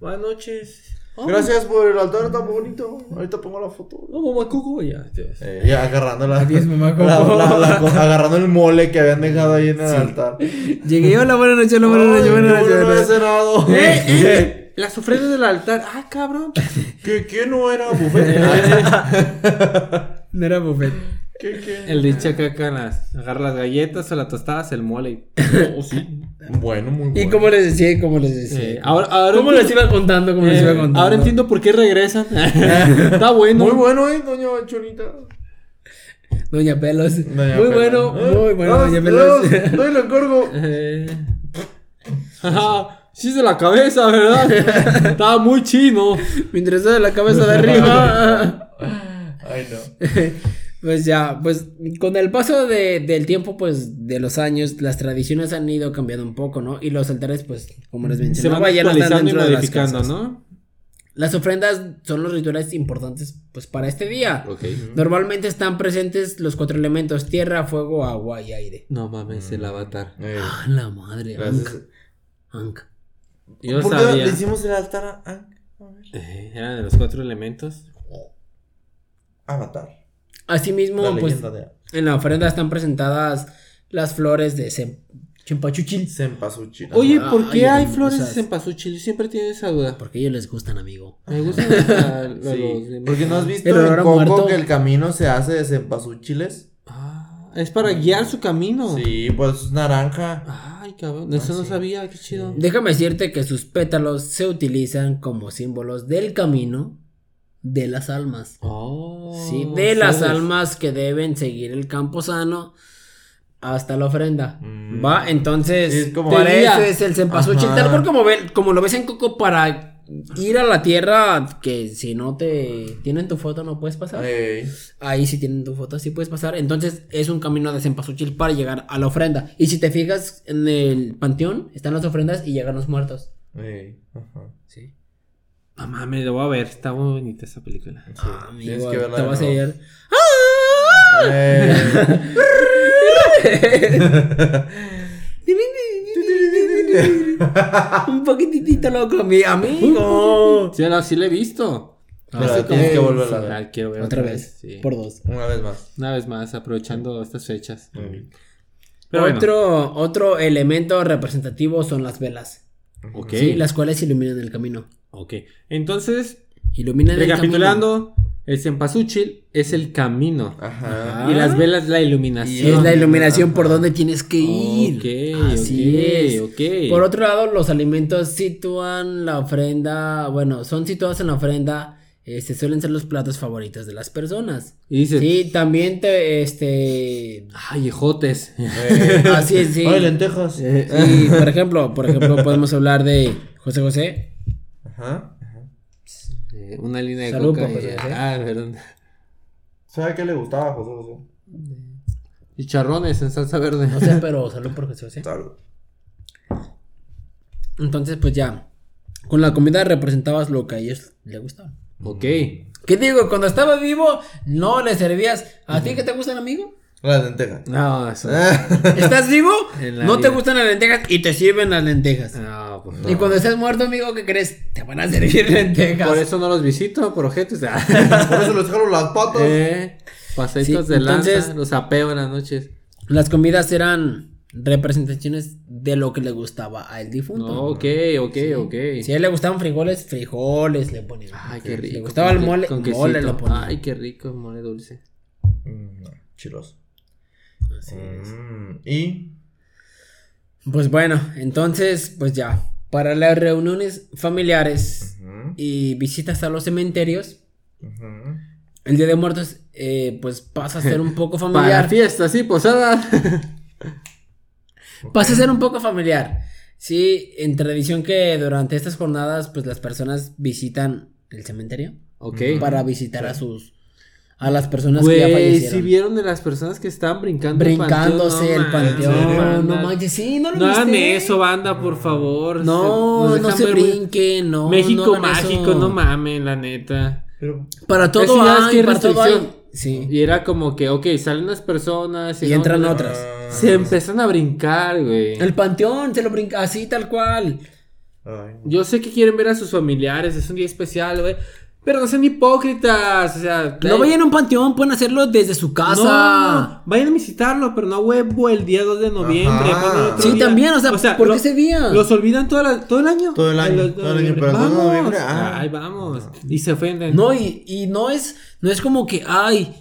Buenas noches. Oh, Gracias por el altar tan bonito. Ahorita pongo la foto. No, mamacuco, ya. ya. Eh, ya agarrando la, Adiós, mamá, la- Coco. la- la co- agarrando el mole que habían dejado ahí en el altar. Llegué, hola, buenas noches, hola, buenas noches, Ay, buenas qué noches. bueno, no he cenado. ¡Eh, eh! Las ofrendas del altar. ¡Ah, cabrón! ¿Qué, qué no era buffet? No era buffet. ¿Qué, qué? El Rich acá las. Agarra las galletas o las tostadas, el mole. Oh, sí. Bueno, muy bueno. ¿Y cómo les decía? ¿Y cómo les decía? Eh, ahora, ahora ¿Cómo les iba contando? ¿Cómo les eh, iba contando? ahora entiendo por qué regresan. Está bueno. Muy bueno, eh, doña Chonita. Doña Pelos. Doña muy Pelos. bueno, Eh, muy bueno, vamos, Doña Pelos. el encargo. Eh. Ajá, sí de la cabeza, ¿verdad? Estaba muy chino. Me interesó de la cabeza de arriba. Ay, no. Pues ya, pues con el paso de- del tiempo, pues de los años, las tradiciones han ido cambiando un poco, ¿no? Y los altares, pues, como les Se van mencionaba, ya no están y dentro de las modificando, casas. ¿no? Las ofrendas son los rituales importantes, pues, para este día. Ok. Normalmente están presentes los cuatro elementos, tierra, fuego, agua y aire. No mames, el avatar. Eh, Ah, la madre. Ankh, Ankh. Yo ¿Por qué le hicimos el altar a a- a ver? Eh, Era de los cuatro elementos. Avatar. Asimismo, La pues, de en la ofrenda están presentadas las flores de Sem-. Oye. ¿por qué Ay, hay flores de? Yo siempre tiene esa duda. Porque a ellos les gustan, amigo. Me gusta la- la- Sí, los- porque no has visto El en muerto. que el camino se hace de cempasúchiles. Ah, es para guiar su camino. Sí, pues es naranja. Ay, cabrón. Eso Ah, no sí. sabía, qué chido. Déjame decirte que sus pétalos se utilizan como símbolos del camino de las almas. Oh, Sí, de las almas que deben seguir el campo sano hasta la ofrenda. Mm. Va, entonces, Es como- Tenía- es el cempasúchil. Tal cual como, ve- como lo ves en Coco para ir a la tierra, que si no te tienen tu foto no puedes pasar. Ahí si tienen tu foto sí puedes pasar. Entonces es un camino de cempasúchil para llegar a la ofrenda. Y si te fijas en el panteón, están las ofrendas y llegan los muertos. Ajá. Sí. No mames, lo voy a ver. Está muy bonita esa película. Sí, Ah, tienes amigo, que verla te vas a ir. Ey. Un poquitito loco, mi amigo. Sí, la, sí la he visto. Pero Hace tienes que volverla a ver. Ah, quiero ver Otra vez. Sí. Por dos. Una vez más. Una vez más, aprovechando estas fechas. Mm. Pero bueno. otro, otro elemento representativo son las velas. Ok. Sí, las cuales iluminan el camino. Ok. Entonces, camino. recapitulando, el cempasúchil es el camino. Ajá. Ah. Y las velas la iluminación. Es la iluminación por donde tienes que ir. Ok, Así es. ok. Por otro lado, los alimentos sitúan la ofrenda, bueno, son situados en la ofrenda, este, suelen ser los platos favoritos de las personas. Y dices, Sí, también te, este, ay, ejotes. Ey. así es, sí. Ay, lentejas. Sí, por ejemplo, por ejemplo, podemos hablar de José José. Ajá. ajá. Eh, Una línea de Salud, coca. y- José. ah, perdón. ¿Sabe qué le gustaba a José José? Chicharrones en salsa verde. No sé, pero salud por José José. Salud. Entonces, pues ya, con la comida representabas lo que a ellos les gustaba. Ok. ¿Qué digo? Cuando estaba vivo, no le servías. ¿A ti qué te gustan, amigo? Las lentejas. No, eso. ¿Estás vivo? No te gustan las lentejas y te sirven las lentejas. No, por Y favor. cuando estés muerto, amigo, ¿qué crees? Te van a servir lentejas. Por eso no los visito, por ojetes. Por eso les jalo las patas. eh, pasaditos Sí, de lanza, entonces- los apeo en las noches. Las comidas eran representaciones de lo que le gustaba a el difunto. No, ok, ok, ok. Si a él le gustaban frijoles, frijoles le ponían. Ay, qué rico. Le gustaba el mole, con mole quesito. le ponían. Ay, qué rico el mole dulce. chiloso. Así es. Mm, y. Pues bueno, entonces, pues ya. Para las reuniones familiares y visitas a los cementerios, el Día de Muertos, eh, pues pasa a ser un poco Para familiar. fiestas, sí, posada. Pasa a ser un poco familiar. Sí, en tradición que durante estas jornadas, pues las personas visitan el cementerio ok. para visitar a sus a las personas que ya Güey, fallecieron. si vieron de las personas que estaban brincando el Brincándose el panteón, ¿en serio? panteón, no manches, sí, no lo No hagan eso, banda, por favor. No, nos no dejan se brinquen, no. México no mágico, eso. no mamen, la neta. Pero. Para todo hay, para todo hay. Sí. Y era como que, ok, salen las personas Y no- entran otras. Ah, Se empiezan a brincar, güey. El panteón se lo brinca así tal cual. ay, Yo sé que quieren ver a sus familiares, es un día especial, güey. Pero no sean hipócritas, o sea... No ay, vayan a un panteón, pueden hacerlo desde su casa. No, vayan a visitarlo, pero no huevo el día 2 de noviembre. Otro Sí, día. también, o sea, ¿por qué ese día? Los olvidan toda la- todo el año. Todo el año, Ay, todo el año, pero el 2 de vamos. noviembre, ah. Ay, vamos. Y se ofenden. No, y, y no es, no es como que, ay,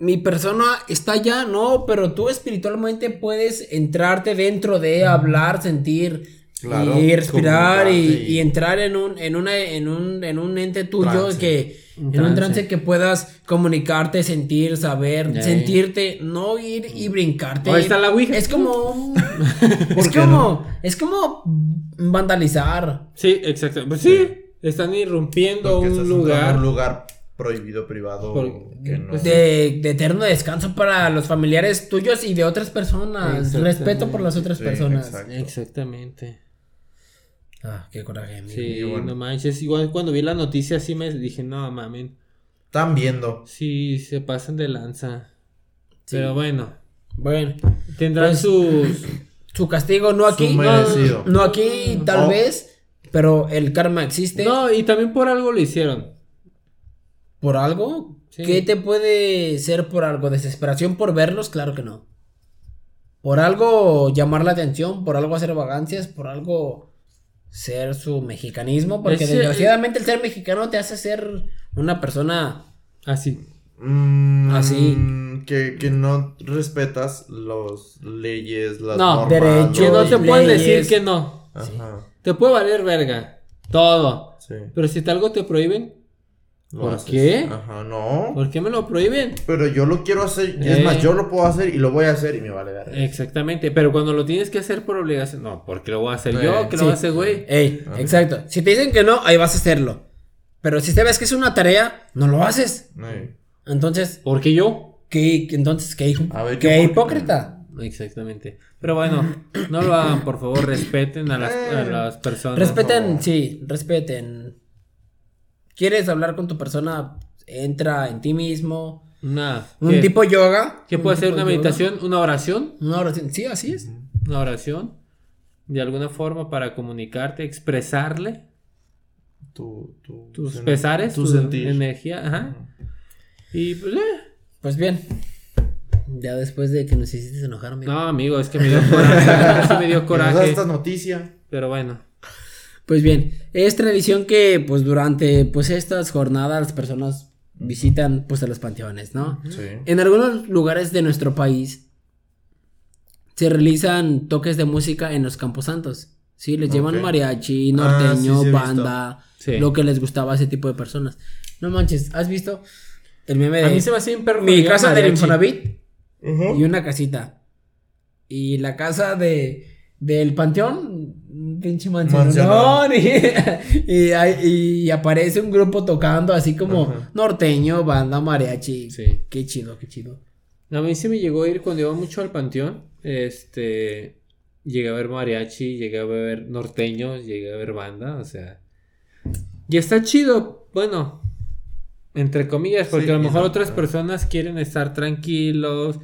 mi persona está allá, no, pero tú espiritualmente puedes entrarte dentro de hablar, sentir Claro, y respirar y, entrar en un, en una, en un, en un ente tuyo Trance. que, Un en un trance. que puedas comunicarte, sentir, saber, sentirte, no ir y brincarte. Ahí está la Ouija. Es como, un- ¿Por es como, no? es como vandalizar. Sí, exacto. Pues sí, están irrumpiendo Porque un lugar. Un lugar prohibido, privado. Por- que no. de, de eterno descanso para los familiares tuyos y de otras personas. Respeto por las otras Sí, personas. exacto. Exactamente. Ah, qué coraje, amigo. Sí, bueno. no manches. Igual cuando vi la noticia sí me dije, no mamen. Están viendo. Sí, se pasan de lanza. Sí. Pero bueno, Bueno, tendrán Pues- sus... su castigo no aquí, no, no aquí tal Oh. vez, pero el karma existe No, y también por algo lo hicieron. por algo. Sí. ¿Qué te puede ser por algo? ¿Desesperación por verlos? Claro que no. Por algo llamar la atención, por algo hacer vagancias, por algo ser su mexicanismo, porque desgraciadamente el ser mexicano te hace ser una persona Así. Mm, Así. Que, que no respetas las leyes, las No, normas. Que no te pueden decir que no. Ajá. Te puede valer verga. Todo. Sí. Pero si te algo te prohíben, lo ¿Por haces. qué? Ajá, no. ¿por qué me lo prohíben? Pero yo lo quiero hacer. Eh. Es más, yo lo puedo hacer y lo voy a hacer y me vale ver. Exactamente. Pero cuando lo tienes que hacer por obligación, no, porque lo voy a hacer Eh, yo, que lo sí. va a hacer güey. Ey, Ajá. exacto. Si te dicen que no, ahí vas a hacerlo. Pero si sabes que es una tarea, no lo haces. Sí. Entonces, Porque yo. ¿qué, qué- entonces, qué, hijo? A ver, ¿Qué ¿qué hipócrita? Exactamente. Pero bueno, no lo hagan, por favor, respeten a las, a las personas. Respeten, sí, respeten. ¿Quieres hablar con tu persona? Entra en ti mismo. Una, Un ¿qué? tipo yoga. ¿Qué un puede ser tipo una yoga, meditación? ¿Una oración? Una oración. Sí, así es. Una oración. De alguna forma para comunicarte, expresarle Tu, tu, tus sen- pesares, tu tu sentir. energía. Ajá. Y pues, eh. Pues bien. Ya después de que nos hiciste enojar, amigo. No, amigo, es que me dio coraje. sí me dio coraje. esta noticia. Pero bueno. Pues bien, es tradición que pues durante pues estas jornadas las personas visitan pues a los panteones, ¿no? Sí. En algunos lugares de nuestro país se realizan toques de música en los camposantos. Sí, les llevan mariachi, Ah, norteño, sí banda, Sí. lo que les gustaba a ese tipo de personas. No manches, ¿has visto el meme de A mí se me mi casa del mariachi. Ajá. y una casita? Y la casa de del panteón, un pinche mansionón. Y, y, hay- y aparece un grupo tocando así como Ajá. norteño, banda, mariachi. Sí. Qué chido, qué chido. A mí se me llegó a ir cuando iba mucho al panteón. Este. Llegué a ver mariachi, llegué a ver norteños, llegué a ver banda, o sea. Y está chido, bueno, entre comillas, porque Sí, a lo mejor otras personas quieren estar tranquilos,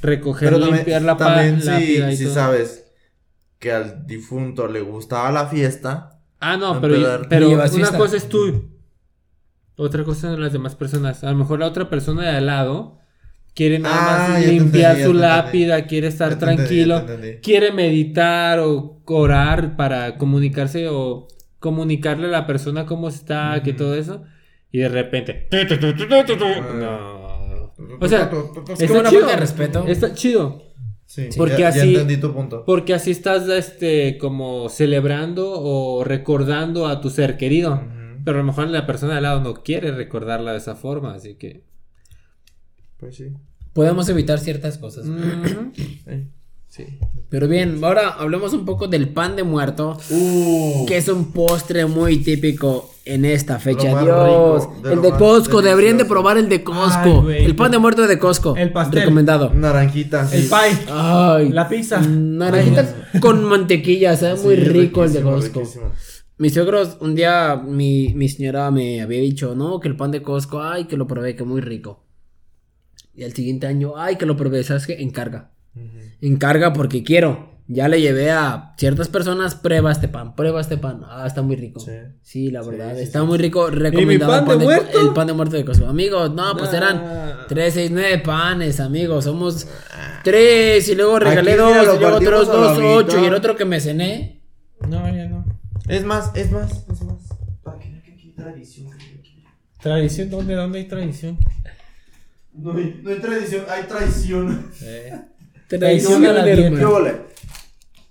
recoger, Pero también, limpiar la también sí, y sí todo. sabes que al difunto le gustaba la fiesta. Ah, no, No, pero, pero- pero una fiesta. cosa es tú. Otra cosa son las demás personas. A lo mejor la otra persona de al lado quiere nada Ah, más limpiar entendí, su lápida, quiere estar entendí, tranquilo, quiere meditar o orar para comunicarse o comunicarle a la persona cómo está, que todo eso. Y de repente. No. O sea, Es como una chido. falta de respeto. Está chido. Sí, porque ya, ya así- entendí tu punto. Porque así estás, este, como celebrando o recordando a tu ser querido. Pero a lo mejor la persona de al lado no quiere recordarla de esa forma, así que. Pues sí. Podemos evitar ciertas cosas. Eh. Sí. Pero bien, ahora hablemos un poco del pan de muerto. Uh, Que es un postre muy típico en esta fecha. Dios. rico, de el de Costco, deberían de probar el de Ay, Costco. el pan de muerto de Costco. El pastel. Recomendado. naranjita. El sí. pie. Ay. La pizza. Naranjitas con mantequilla, sabe muy Sí, rico el de Costco. riquísimo. Mis suegros, un día mi, mi señora me había dicho, no, que el pan de Costco, ay, que lo probé, que muy rico. Y al siguiente año, ay, que lo probé, ¿sabes qué? Encarga. Ujú. Encarga porque quiero. Ya le llevé a ciertas personas, prueba este pan, prueba este pan. Ah, está muy rico. Sí. Sí, la verdad, sí, está sí. muy rico. Recomendado pan el, pan de de, muerto? el pan de muerto de Costco. Amigos, no, pues Nah. eran 3, 6, 9 panes, amigos. Somos 3 y luego regalé Aquí, 2 mira, lo y luego otros partimos a la 2, 8 y el otro que me cené. No, ya no. Es más, es más, es más. Para aquí hay tradición. Tradición, ¿dónde, dónde hay tradición? No hay, no hay tradición, hay traición. Traición a la. ¿Qué ole?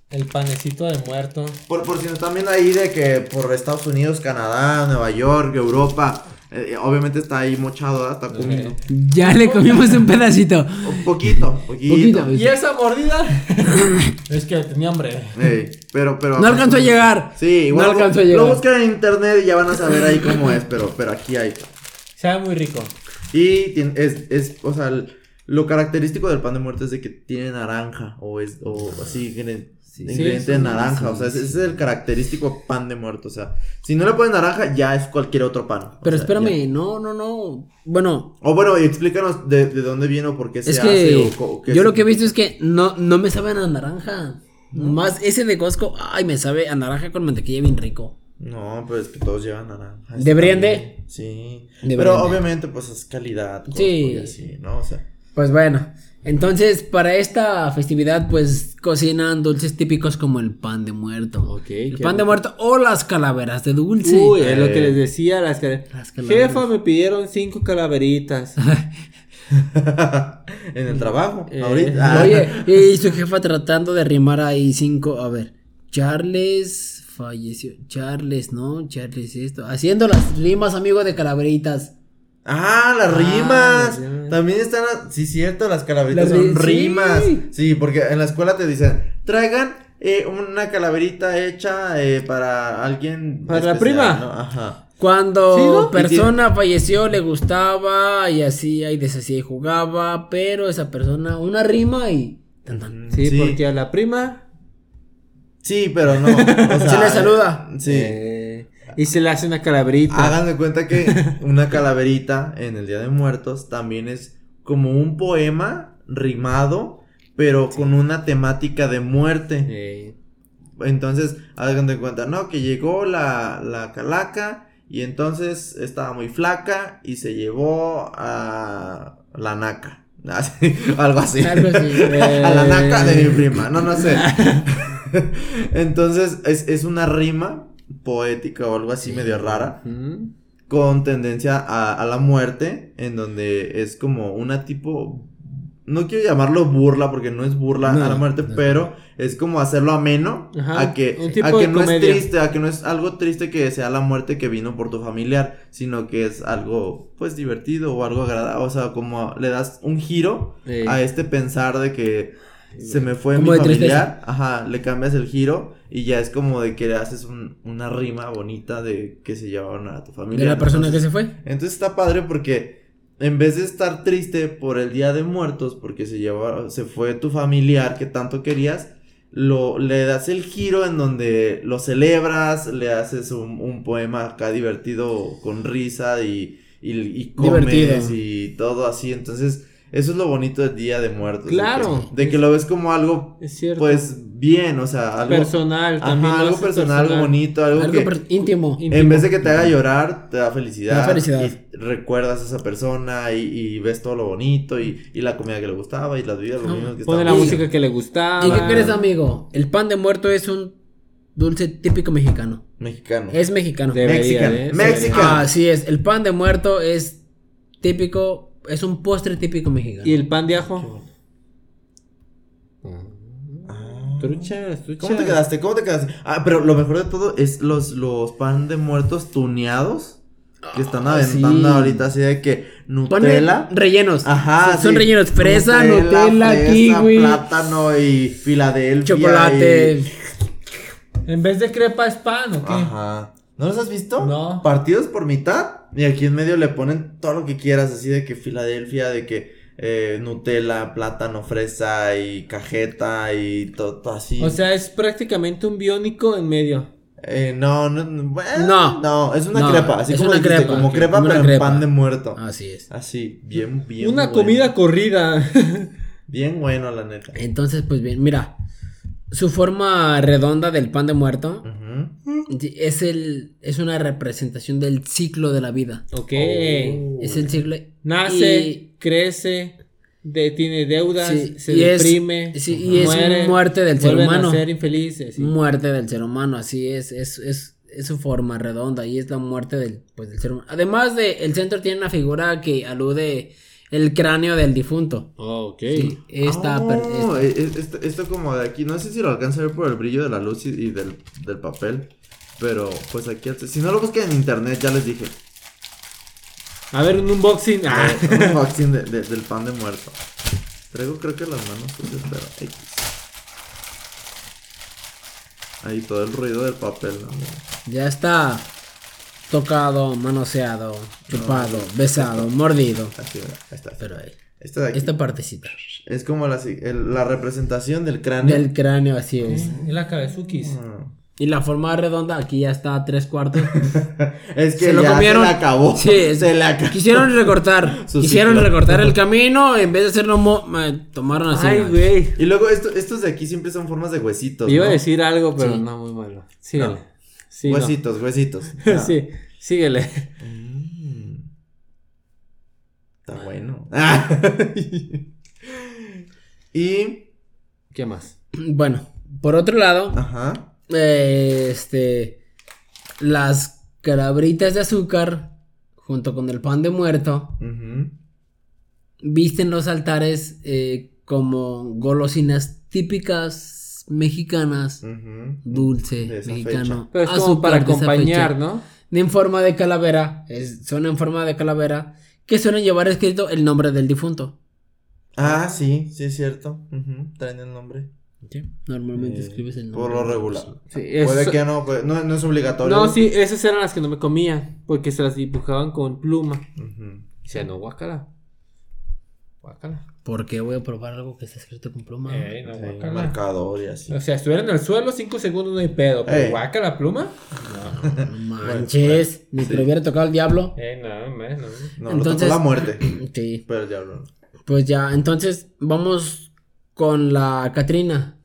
El panecito de muerto. Por, por si nos están viendo ahí de que por Estados Unidos, Canadá, Nueva York, Europa, eh, obviamente está ahí mochado, está comiendo. Ya le comimos un pedacito. Un poquito, poquito. Poquito. ¿Y esa mordida? es que tenía hambre. Ey, pero, pero. No alcanzó a llegar. Sí, igual. No alcanzó a Lo llegar. buscan en internet y ya van a saber ahí cómo es, pero, pero aquí hay. Sabe muy rico. Y es, es, o sea, el- lo característico del pan de muerto es de que tiene naranja o es, o así, ingre- ingrediente sí, de sí, naranja, o sea, ese, es el característico pan de muerto, o sea, si no le pones naranja ya es cualquier otro pan. Pero sea, espérame, ya. no, no, no. Bueno, O bueno, y explícanos de, de dónde viene o por qué se es hace que o qué yo lo que he visto es que no, no me sabe a naranja. Más ese de Costco, ay, me sabe a naranja con mantequilla bien rico. No, pues es que todos llevan naranja. ¿Deberían de? Sí. Deberían Pero de. obviamente pues es calidad. Sí. y así, ¿no? O sea. Pues bueno, entonces para esta festividad pues cocinan dulces típicos como el pan de muerto. Ok, El pan de muerto o las calaveras de dulce. Uy, es lo que les decía. Las, cal- Las calaveras. Jefa, me pidieron cinco calaveritas. en el trabajo, Eh, ahorita. Ah. Oye, y su jefa tratando de rimar ahí cinco, a ver, Charles falleció, Charles, ¿no? Charles esto, haciendo las rimas, amigo de calaveritas. Ah, las Ah, rimas. las rimas. También están, las- sí, cierto, las calaveritas Las son ri- sí. rimas. Sí. porque en la escuela te dicen, traigan eh, una calaverita hecha eh, para alguien. Para la especial", prima. ¿no? Ajá. Cuando Sí, ¿no? persona falleció, le gustaba y hacía y deshacía y jugaba, pero esa persona, una rima y... tan, tan. Sí, Sí. porque a la prima. Sí, pero no. o sea, Se le saluda. eh, Sí. eh, y se le hace una calaverita. Hagan de cuenta que una calaverita en el Día de Muertos también es como un poema rimado, pero con una temática de muerte. Entonces, hagan de cuenta, ¿no? Que llegó la, la calaca y entonces estaba muy flaca y se llevó a la naca. Así, algo así. Algo así. a la naca de mi prima. No, no sé. entonces, es, es una rima poética o algo así medio rara con tendencia a, a la muerte, en donde es como una tipo, no quiero llamarlo burla porque no es burla No, a la muerte, no. pero es como hacerlo ameno Ajá, a que, a que no es triste, a que no es algo triste que sea la muerte que vino por tu familiar, sino que es algo pues divertido o algo agradable, o sea, como le das un giro a este pensar de que se me fue mi tristeza. familiar, ajá, le cambias el giro y ya es como de que le haces un- una rima bonita de que se llevaron a tu familia. De la persona que se fue. entonces está padre porque en vez de estar triste por el Día de Muertos, porque se llevó, se fue tu familiar que tanto querías, lo, le das el giro en donde lo celebras, le haces un, un poema acá divertido con risa y, y, y comes Divertido. y todo así. Entonces, eso es lo bonito del Día de Muertos. de Claro. que- De que, lo ves como algo, es cierto. pues, bien, o sea, algo... personal Ajá, también. algo personal, algo bonito, algo, Algo que... per- íntimo. íntimo. En vez de que te haga llorar, te da felicidad. Te da felicidad. Y recuerdas a esa persona y, y ves todo lo bonito y, y la comida que le gustaba y las bebidas, lo No, mismo que Pone estaba la Y- música que le gustaba. ¿Y qué crees, amigo? El pan de muerto es un dulce típico mexicano. Mexicano. Es mexicano. Debería Mexican. de- Mexican. Así es, el pan de muerto es típico es un postre típico mexicano. ¿Y el pan de ajo? Truchas, truchas. ¿Cómo te quedaste? ¿Cómo te quedaste? Ah, pero lo mejor de todo es los, los pan de muertos tuneados que están Ah, aventando sí. ahorita así de que Nutella. rellenos. Ajá, Son sí. rellenos. Fresa, Nutella, fresa, kiwi, plátano y Filadelfia. chocolate. y- En vez de crepa es pan, ¿o qué? Ajá. ¿No los has visto? No. Partidos por mitad y aquí en medio le ponen todo lo que quieras, así de que Filadelfia, de que eh, Nutella, plátano, fresa y cajeta y todo, todo así. O sea, es prácticamente un biónico en medio. Eh, no, no, no, bueno, No. no, es una No, crepa, así es como una dijiste, crepa, como crepa, como pero en pan de muerto. Así es. Así, bien, bien. Una bueno. comida corrida. Bien bueno, la neta. Entonces, pues bien, mira. Su forma redonda del pan de muerto. Es el es una representación del ciclo de la vida. ok. Es el ciclo Nace, y- crece, de- tiene deudas, Sí, se y es- deprime, sí, y es muerte del ser humano. a ser infelices. sí. muerte del ser humano, así es, es, es, es su forma redonda y es la muerte del, pues, del ser humano. Además de, el centro tiene una figura que alude el cráneo del difunto. Oh, ok. Sí, esta, Oh, per- esta- esto, esto como de aquí, no sé si lo alcanza a ver por el brillo de la luz y, y del, del papel, pero pues aquí, si no lo buscan en internet, ya les dije, A ver, un unboxing. Ah. Eh, un unboxing de- de- del pan de muerto. Traigo creo que las manos sucias, pero X. Ahí todo el ruido del papel, ¿no? ya está tocado, manoseado, chupado, besado, mordido. Así, ahí está. Pero ahí, Esta de aquí. esta partecita Es como la, el- la representación del cráneo. del cráneo, así es. Es la cabezukis. Ah. Y la forma redonda, aquí ya está a tres cuartos. Es que Se lo ya comieron. se le acabó. Sí, se le acabó. Quisieron recortar. Su quisieron ciclo. recortar el camino. En vez de hacerlo, mo- tomaron así. Ay, güey. Y luego esto- estos de aquí siempre son formas de huesitos. Iba a decir algo, pero Sí. no, muy malo. Síguele. No. Sí, no. huesitos, huesitos. Ah. sí, síguele. Mm. Está bueno. y. ¿Qué más? Bueno, por otro lado, Ajá. Eh, este. Las calabritas de azúcar, junto con el pan de muerto, visten los altares eh, como golosinas típicas mexicanas. Dulce, mexicano. Pero es como para acompañar. ¿no? en forma de calavera, es- son en forma de calavera, que suelen llevar escrito el nombre del difunto. Ah, sí, sí es cierto. Traen el nombre. Normalmente Eh, escribes el nombre. Por lo regular. Sí, Puede que no, puede- no, no es obligatorio. No, sí, esas eran las que no me comía, porque se las dibujaban con pluma. Ujú. Y decía, no, guácala. Guácala. ¿Por qué voy a probar algo que está escrito con pluma? Ey, no, Sí, guácala. marcador y así. O sea, estuviera en el suelo, cinco segundos no hay pedo. Pero guácala pluma. No manches, ni te lo hubiera tocado el diablo. Eh, no, me, no. No, Entonces- lo tocó la muerte. Sí, Pero el diablo. no. pues ya, entonces vamos con la Catrina.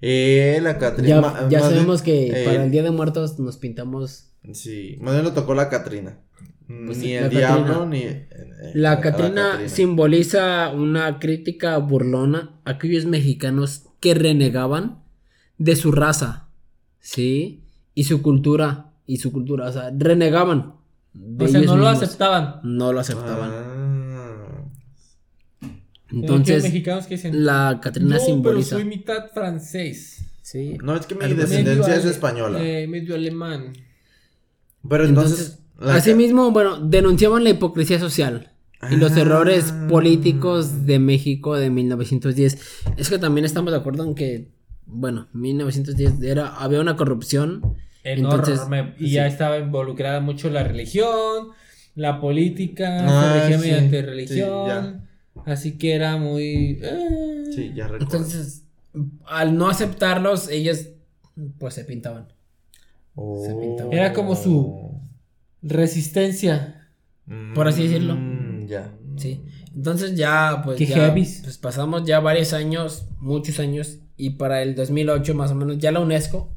Eh, la Catrina. Ya, ma- ya más sabemos bien, que eh, para el Día de Muertos nos pintamos. Sí, más bien lo tocó la Catrina. Pues ni sí, el la diablo, ni. eh, eh, La Catrina simboliza una crítica burlona a aquellos mexicanos que renegaban de su raza, ¿sí? Y su cultura, y su cultura, o sea, renegaban. de O sea, no lo aceptaban. No lo aceptaban. Ah. Entonces, Entonces, mexicanos que dicen, la Catrina no, pero simboliza. soy mitad francés. Sí. No, es que mi descendencia es española. Eh, medio alemán. Pero entonces. la Asimismo, bueno, denunciaban la hipocresía social y los Ah. errores políticos de México de 1910. Es que también estamos de acuerdo en que, bueno, 1910 era, había una corrupción. Enorme. Entonces, y ya estaba involucrada mucho la religión, la política, Ah, regía sí, mediante sí, religión. Así que era muy. eh, Sí, ya recuerdo. Entonces, al no aceptarlos, ellos pues se pintaban. se pintaba. Era como su- Resistencia. por así decirlo. Mm, ya. Sí. Entonces ya, pues, Qué ya, pues pasamos ya varios años, muchos años, y para el 2008 más o menos, ya la UNESCO,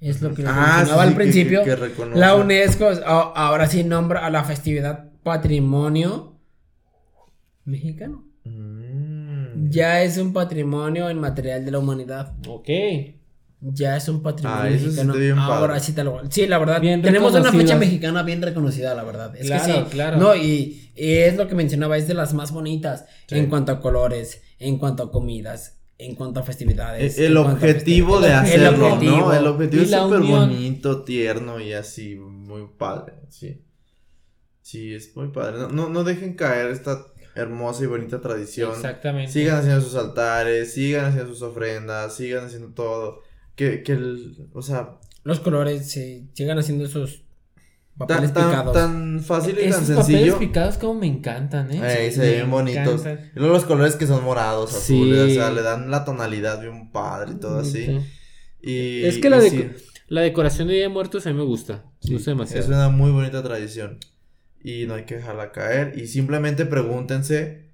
es lo que Ah, mencionaba sí, al principio, que- que reconoce. la UNESCO ahora sí nombra a la festividad patrimonio mexicano. Mm. Ya es un patrimonio inmaterial de la humanidad. Ok. ya es un patrimonio Ah, mexicano. bien Ahora padre. sí, tal cual. Sí, la verdad. Bien tenemos una fecha mexicana bien reconocida, la verdad. Es Claro, que sí. claro. No, y, y es lo que mencionaba, es de las más bonitas Sí. en cuanto a colores, en cuanto a comidas, en cuanto a festividades. El, objetivo de el hacerlo, objetivo. ¿no? El objetivo es súper bonito, tierno y así, muy padre, sí. Sí, es muy padre. No, no, no dejen caer esta hermosa y bonita tradición. Exactamente. Sigan haciendo sus altares, sigan haciendo sus ofrendas, sigan haciendo todo. Que, que el, o sea, Los colores se sigan haciendo esos tan, papeles tan, picados. tan fácil y tan Esos papeles sencillo. picados como me encantan, ¿eh? Ey, se Me ven bonitos. encantan. Y luego los colores que son morados, azules, Sí. o sea, le dan la tonalidad bien padre y todo así. Sí. Y, Es que la, y deco- sí. la decoración de Día de Muertos a mí me gusta. Sí, no sé demasiado. Es una muy bonita tradición. Y no hay que dejarla caer. Y simplemente pregúntense,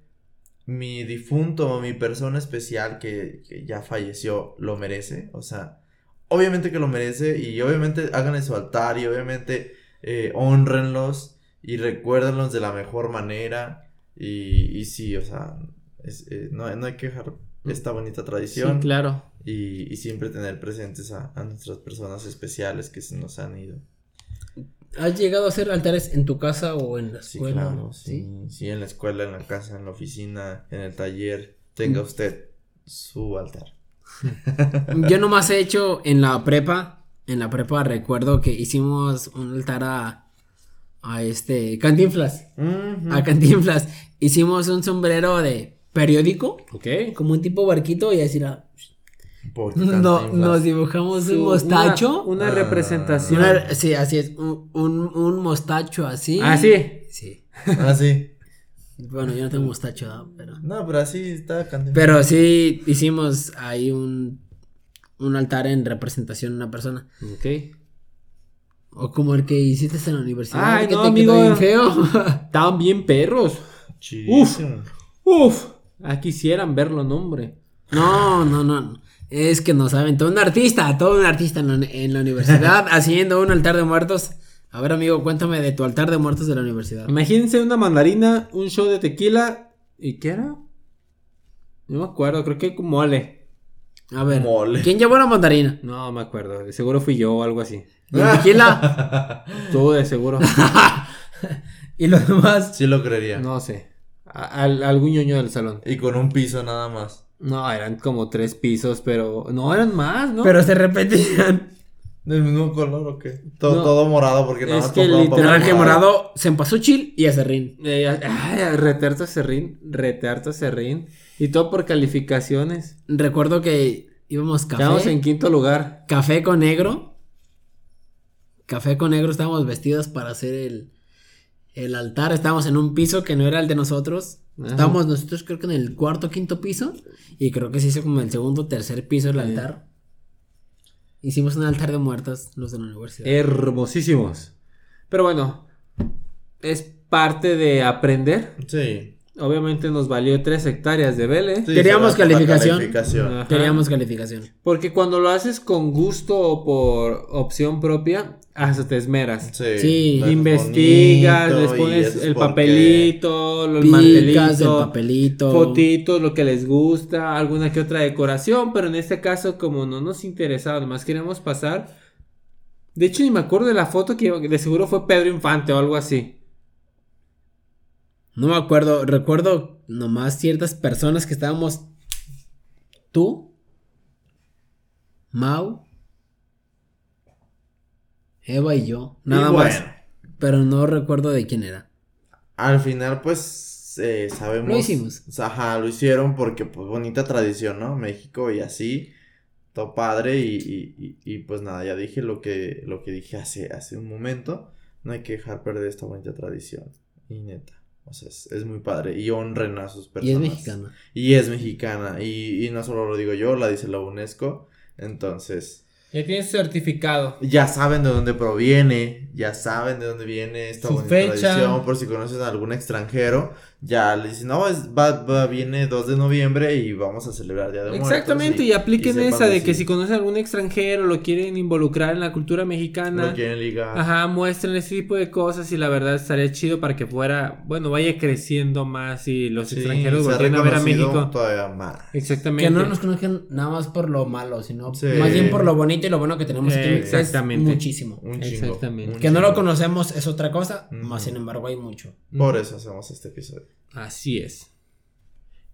mi difunto o mi persona especial que, que ya falleció, ¿lo merece? O sea, obviamente que lo merece y obviamente háganle su altar y obviamente eh, honrenlos y recuérdenlos de la mejor manera. Y, y sí, o sea, es- eh, no, no hay que dejar esta bonita Sí, tradición claro. y, y siempre tener presentes a, a nuestras personas especiales que se nos han ido. ¿Has llegado a hacer altares en tu casa o en la Sí, escuela? claro, sí, sí, en la escuela, en la casa, en la oficina, en el taller, tenga usted su altar. Yo nomás he hecho en la prepa. En la prepa recuerdo que hicimos un altar a, a este Cantinflas. A Cantinflas. Hicimos un sombrero de periódico. Ok. Como un tipo barquito y así era. No, nos dibujamos un mostacho. Una, una Ah. representación. Una- sí, así es. Un, un, un mostacho así. Ah, sí. Sí. Ah, sí. Bueno, yo no tengo mostacho, ¿no? pero. No, pero así está Cantinflas. Pero sí hicimos ahí un, un altar en representación de una persona. Ok. O como el que hiciste en la universidad. Ay, que no, te quedó bien feo. Estaban bien perros. Chidísimo. Uf. Ah, quisieran verlo, no, hombre. no, no, no. Es que no saben. Todo un artista, todo un artista en la, en la universidad haciendo un altar de muertos. A ver, amigo, cuéntame de tu altar de muertos de la universidad. Imagínense una mandarina, un show de tequila. ¿Y qué era? No me acuerdo, creo que como mole. A ver, Mole. ¿quién llevó la mandarina? No me acuerdo. De seguro fui yo o algo así. ¿Y el tequila? Tú de seguro. y los demás. Sí lo creería. No sé. A- al- algún ñoño del salón. Y con un piso nada más. No, eran como tres pisos, pero. No, eran más, ¿no? Pero se repetían. ¿Del mismo color o qué? Todo, No. todo morado porque nada más que Naranja y morado, Cempasúchil y Acerrín. Eh, ay, retarto serrín, retarto serrín. Y todo por calificaciones. Recuerdo que íbamos café. Quedamos en quinto lugar. Café con negro. Café con negro estábamos vestidos para hacer el, el altar. Estábamos en un piso que no era el de nosotros. Ajá. Estábamos nosotros creo que en el cuarto quinto piso. Y creo que se hizo como el segundo o tercer piso el Sí. altar. Hicimos un altar de muertos los de la universidad. Hermosísimos. Pero bueno, es parte de aprender. Sí. Obviamente nos valió tres hectáreas de Vélez. Sí, Queríamos calificación. calificación. Queríamos calificación. Porque cuando lo haces con gusto o por opción propia, hasta te esmeras. Sí. Sí. Investigas, les pones el papelito, el Picas del mantelito, papelito. fotitos, lo que les gusta, alguna que otra decoración, pero en este caso como no nos interesaba, nomás queríamos pasar. De hecho ni me acuerdo de la foto que de seguro fue Pedro Infante o algo así. No me acuerdo. Recuerdo nomás ciertas personas que estábamos. Tú. Mau. Eva y yo. Nada Y más. Pero no recuerdo de quién era. al final, pues, eh, sabemos. Lo hicimos. Ajá, lo hicieron porque, pues, bonita tradición, ¿no? México y así. Todo padre y, y, y, y, pues nada, ya dije lo que, lo que dije hace, hace un momento. No hay que dejar perder esta bonita tradición. Y neta, o sea, es, es muy padre. Y honren a sus Y personas. es mexicana. Y es mexicana. Y, y no solo lo digo yo, la dice la UNESCO. Entonces, Ya tiene certificado. Ya saben de dónde proviene, ya saben de dónde viene esta Su bonita fecha. tradición, por si conocen a algún extranjero, ya le dicen, no, es, va, va- viene 2 de noviembre y vamos a celebrar Día de Muertos. Exactamente, y, apliquen esa de decir, que si conocen a algún extranjero, lo quieren involucrar en la cultura mexicana. lo quieren ligar. Ajá, muestren ese tipo de cosas y la verdad estaría chido para que fuera, bueno, vaya creciendo más y los Sí, extranjeros volteen a ver a México. Todavía más. Exactamente. Que no nos conozcan nada más por lo malo, sino Sí. más bien por lo bonito y lo bueno que tenemos aquí. que es Exactamente. muchísimo. Un chingo. Exactamente. un Que no lo conocemos es otra cosa, más sin embargo hay mucho. Por eso hacemos este episodio. Así es.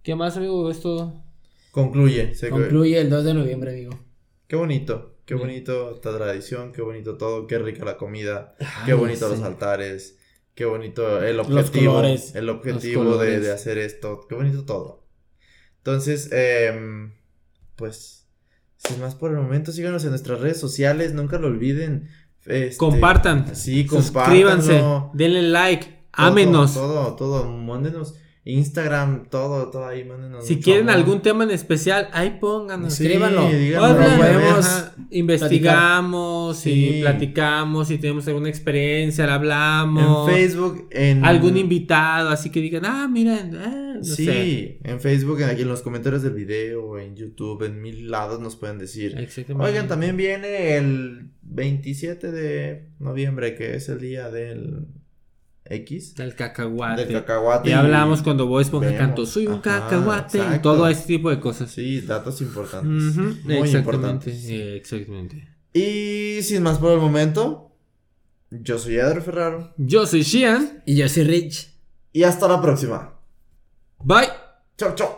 ¿Qué más, amigo? Es todo. Concluye. se- Concluye el 2 de noviembre, amigo. Qué bonito, qué bonito esta tradición, qué bonito todo, qué rica la comida, qué bonito sí. los altares, qué bonito el objetivo, colores. el objetivo Los de, hacer esto, qué bonito todo. Entonces, em, pues, sin más por el momento, síganos en nuestras redes sociales, nunca lo olviden. este, Compartan. Sí, Suscríbanse. compártanlo. Denle like. Todo, Ámenos. Todo, todo, mándenos Instagram, todo, todo ahí, mándenos. Si quieren amor. algún tema en especial, ahí pónganos. Sí, escríbanlo. díganos, investigamos Sí. y platicamos si tenemos alguna experiencia, la hablamos. En Facebook, en... Algún invitado, así que digan, ah, miren, no sí, sé. en Facebook, en- aquí en los comentarios del video, en YouTube, en mil lados nos pueden decir. Exactamente. Oigan, también viene el 27 de noviembre, que es el día del X, Del cacahuate. del cacahuate. Ya hablamos cuando Bob Esponja vemos. cantó, soy un Ajá, cacahuate, y todo ese tipo de cosas. Sí, datos importantes. Muy Exactamente, importantes. sí, exactamente. Y sin más por el momento, yo soy Edgar Ferraro. Yo soy Shian. Y yo soy Rich. Y hasta la próxima. Bye. Chau, chau.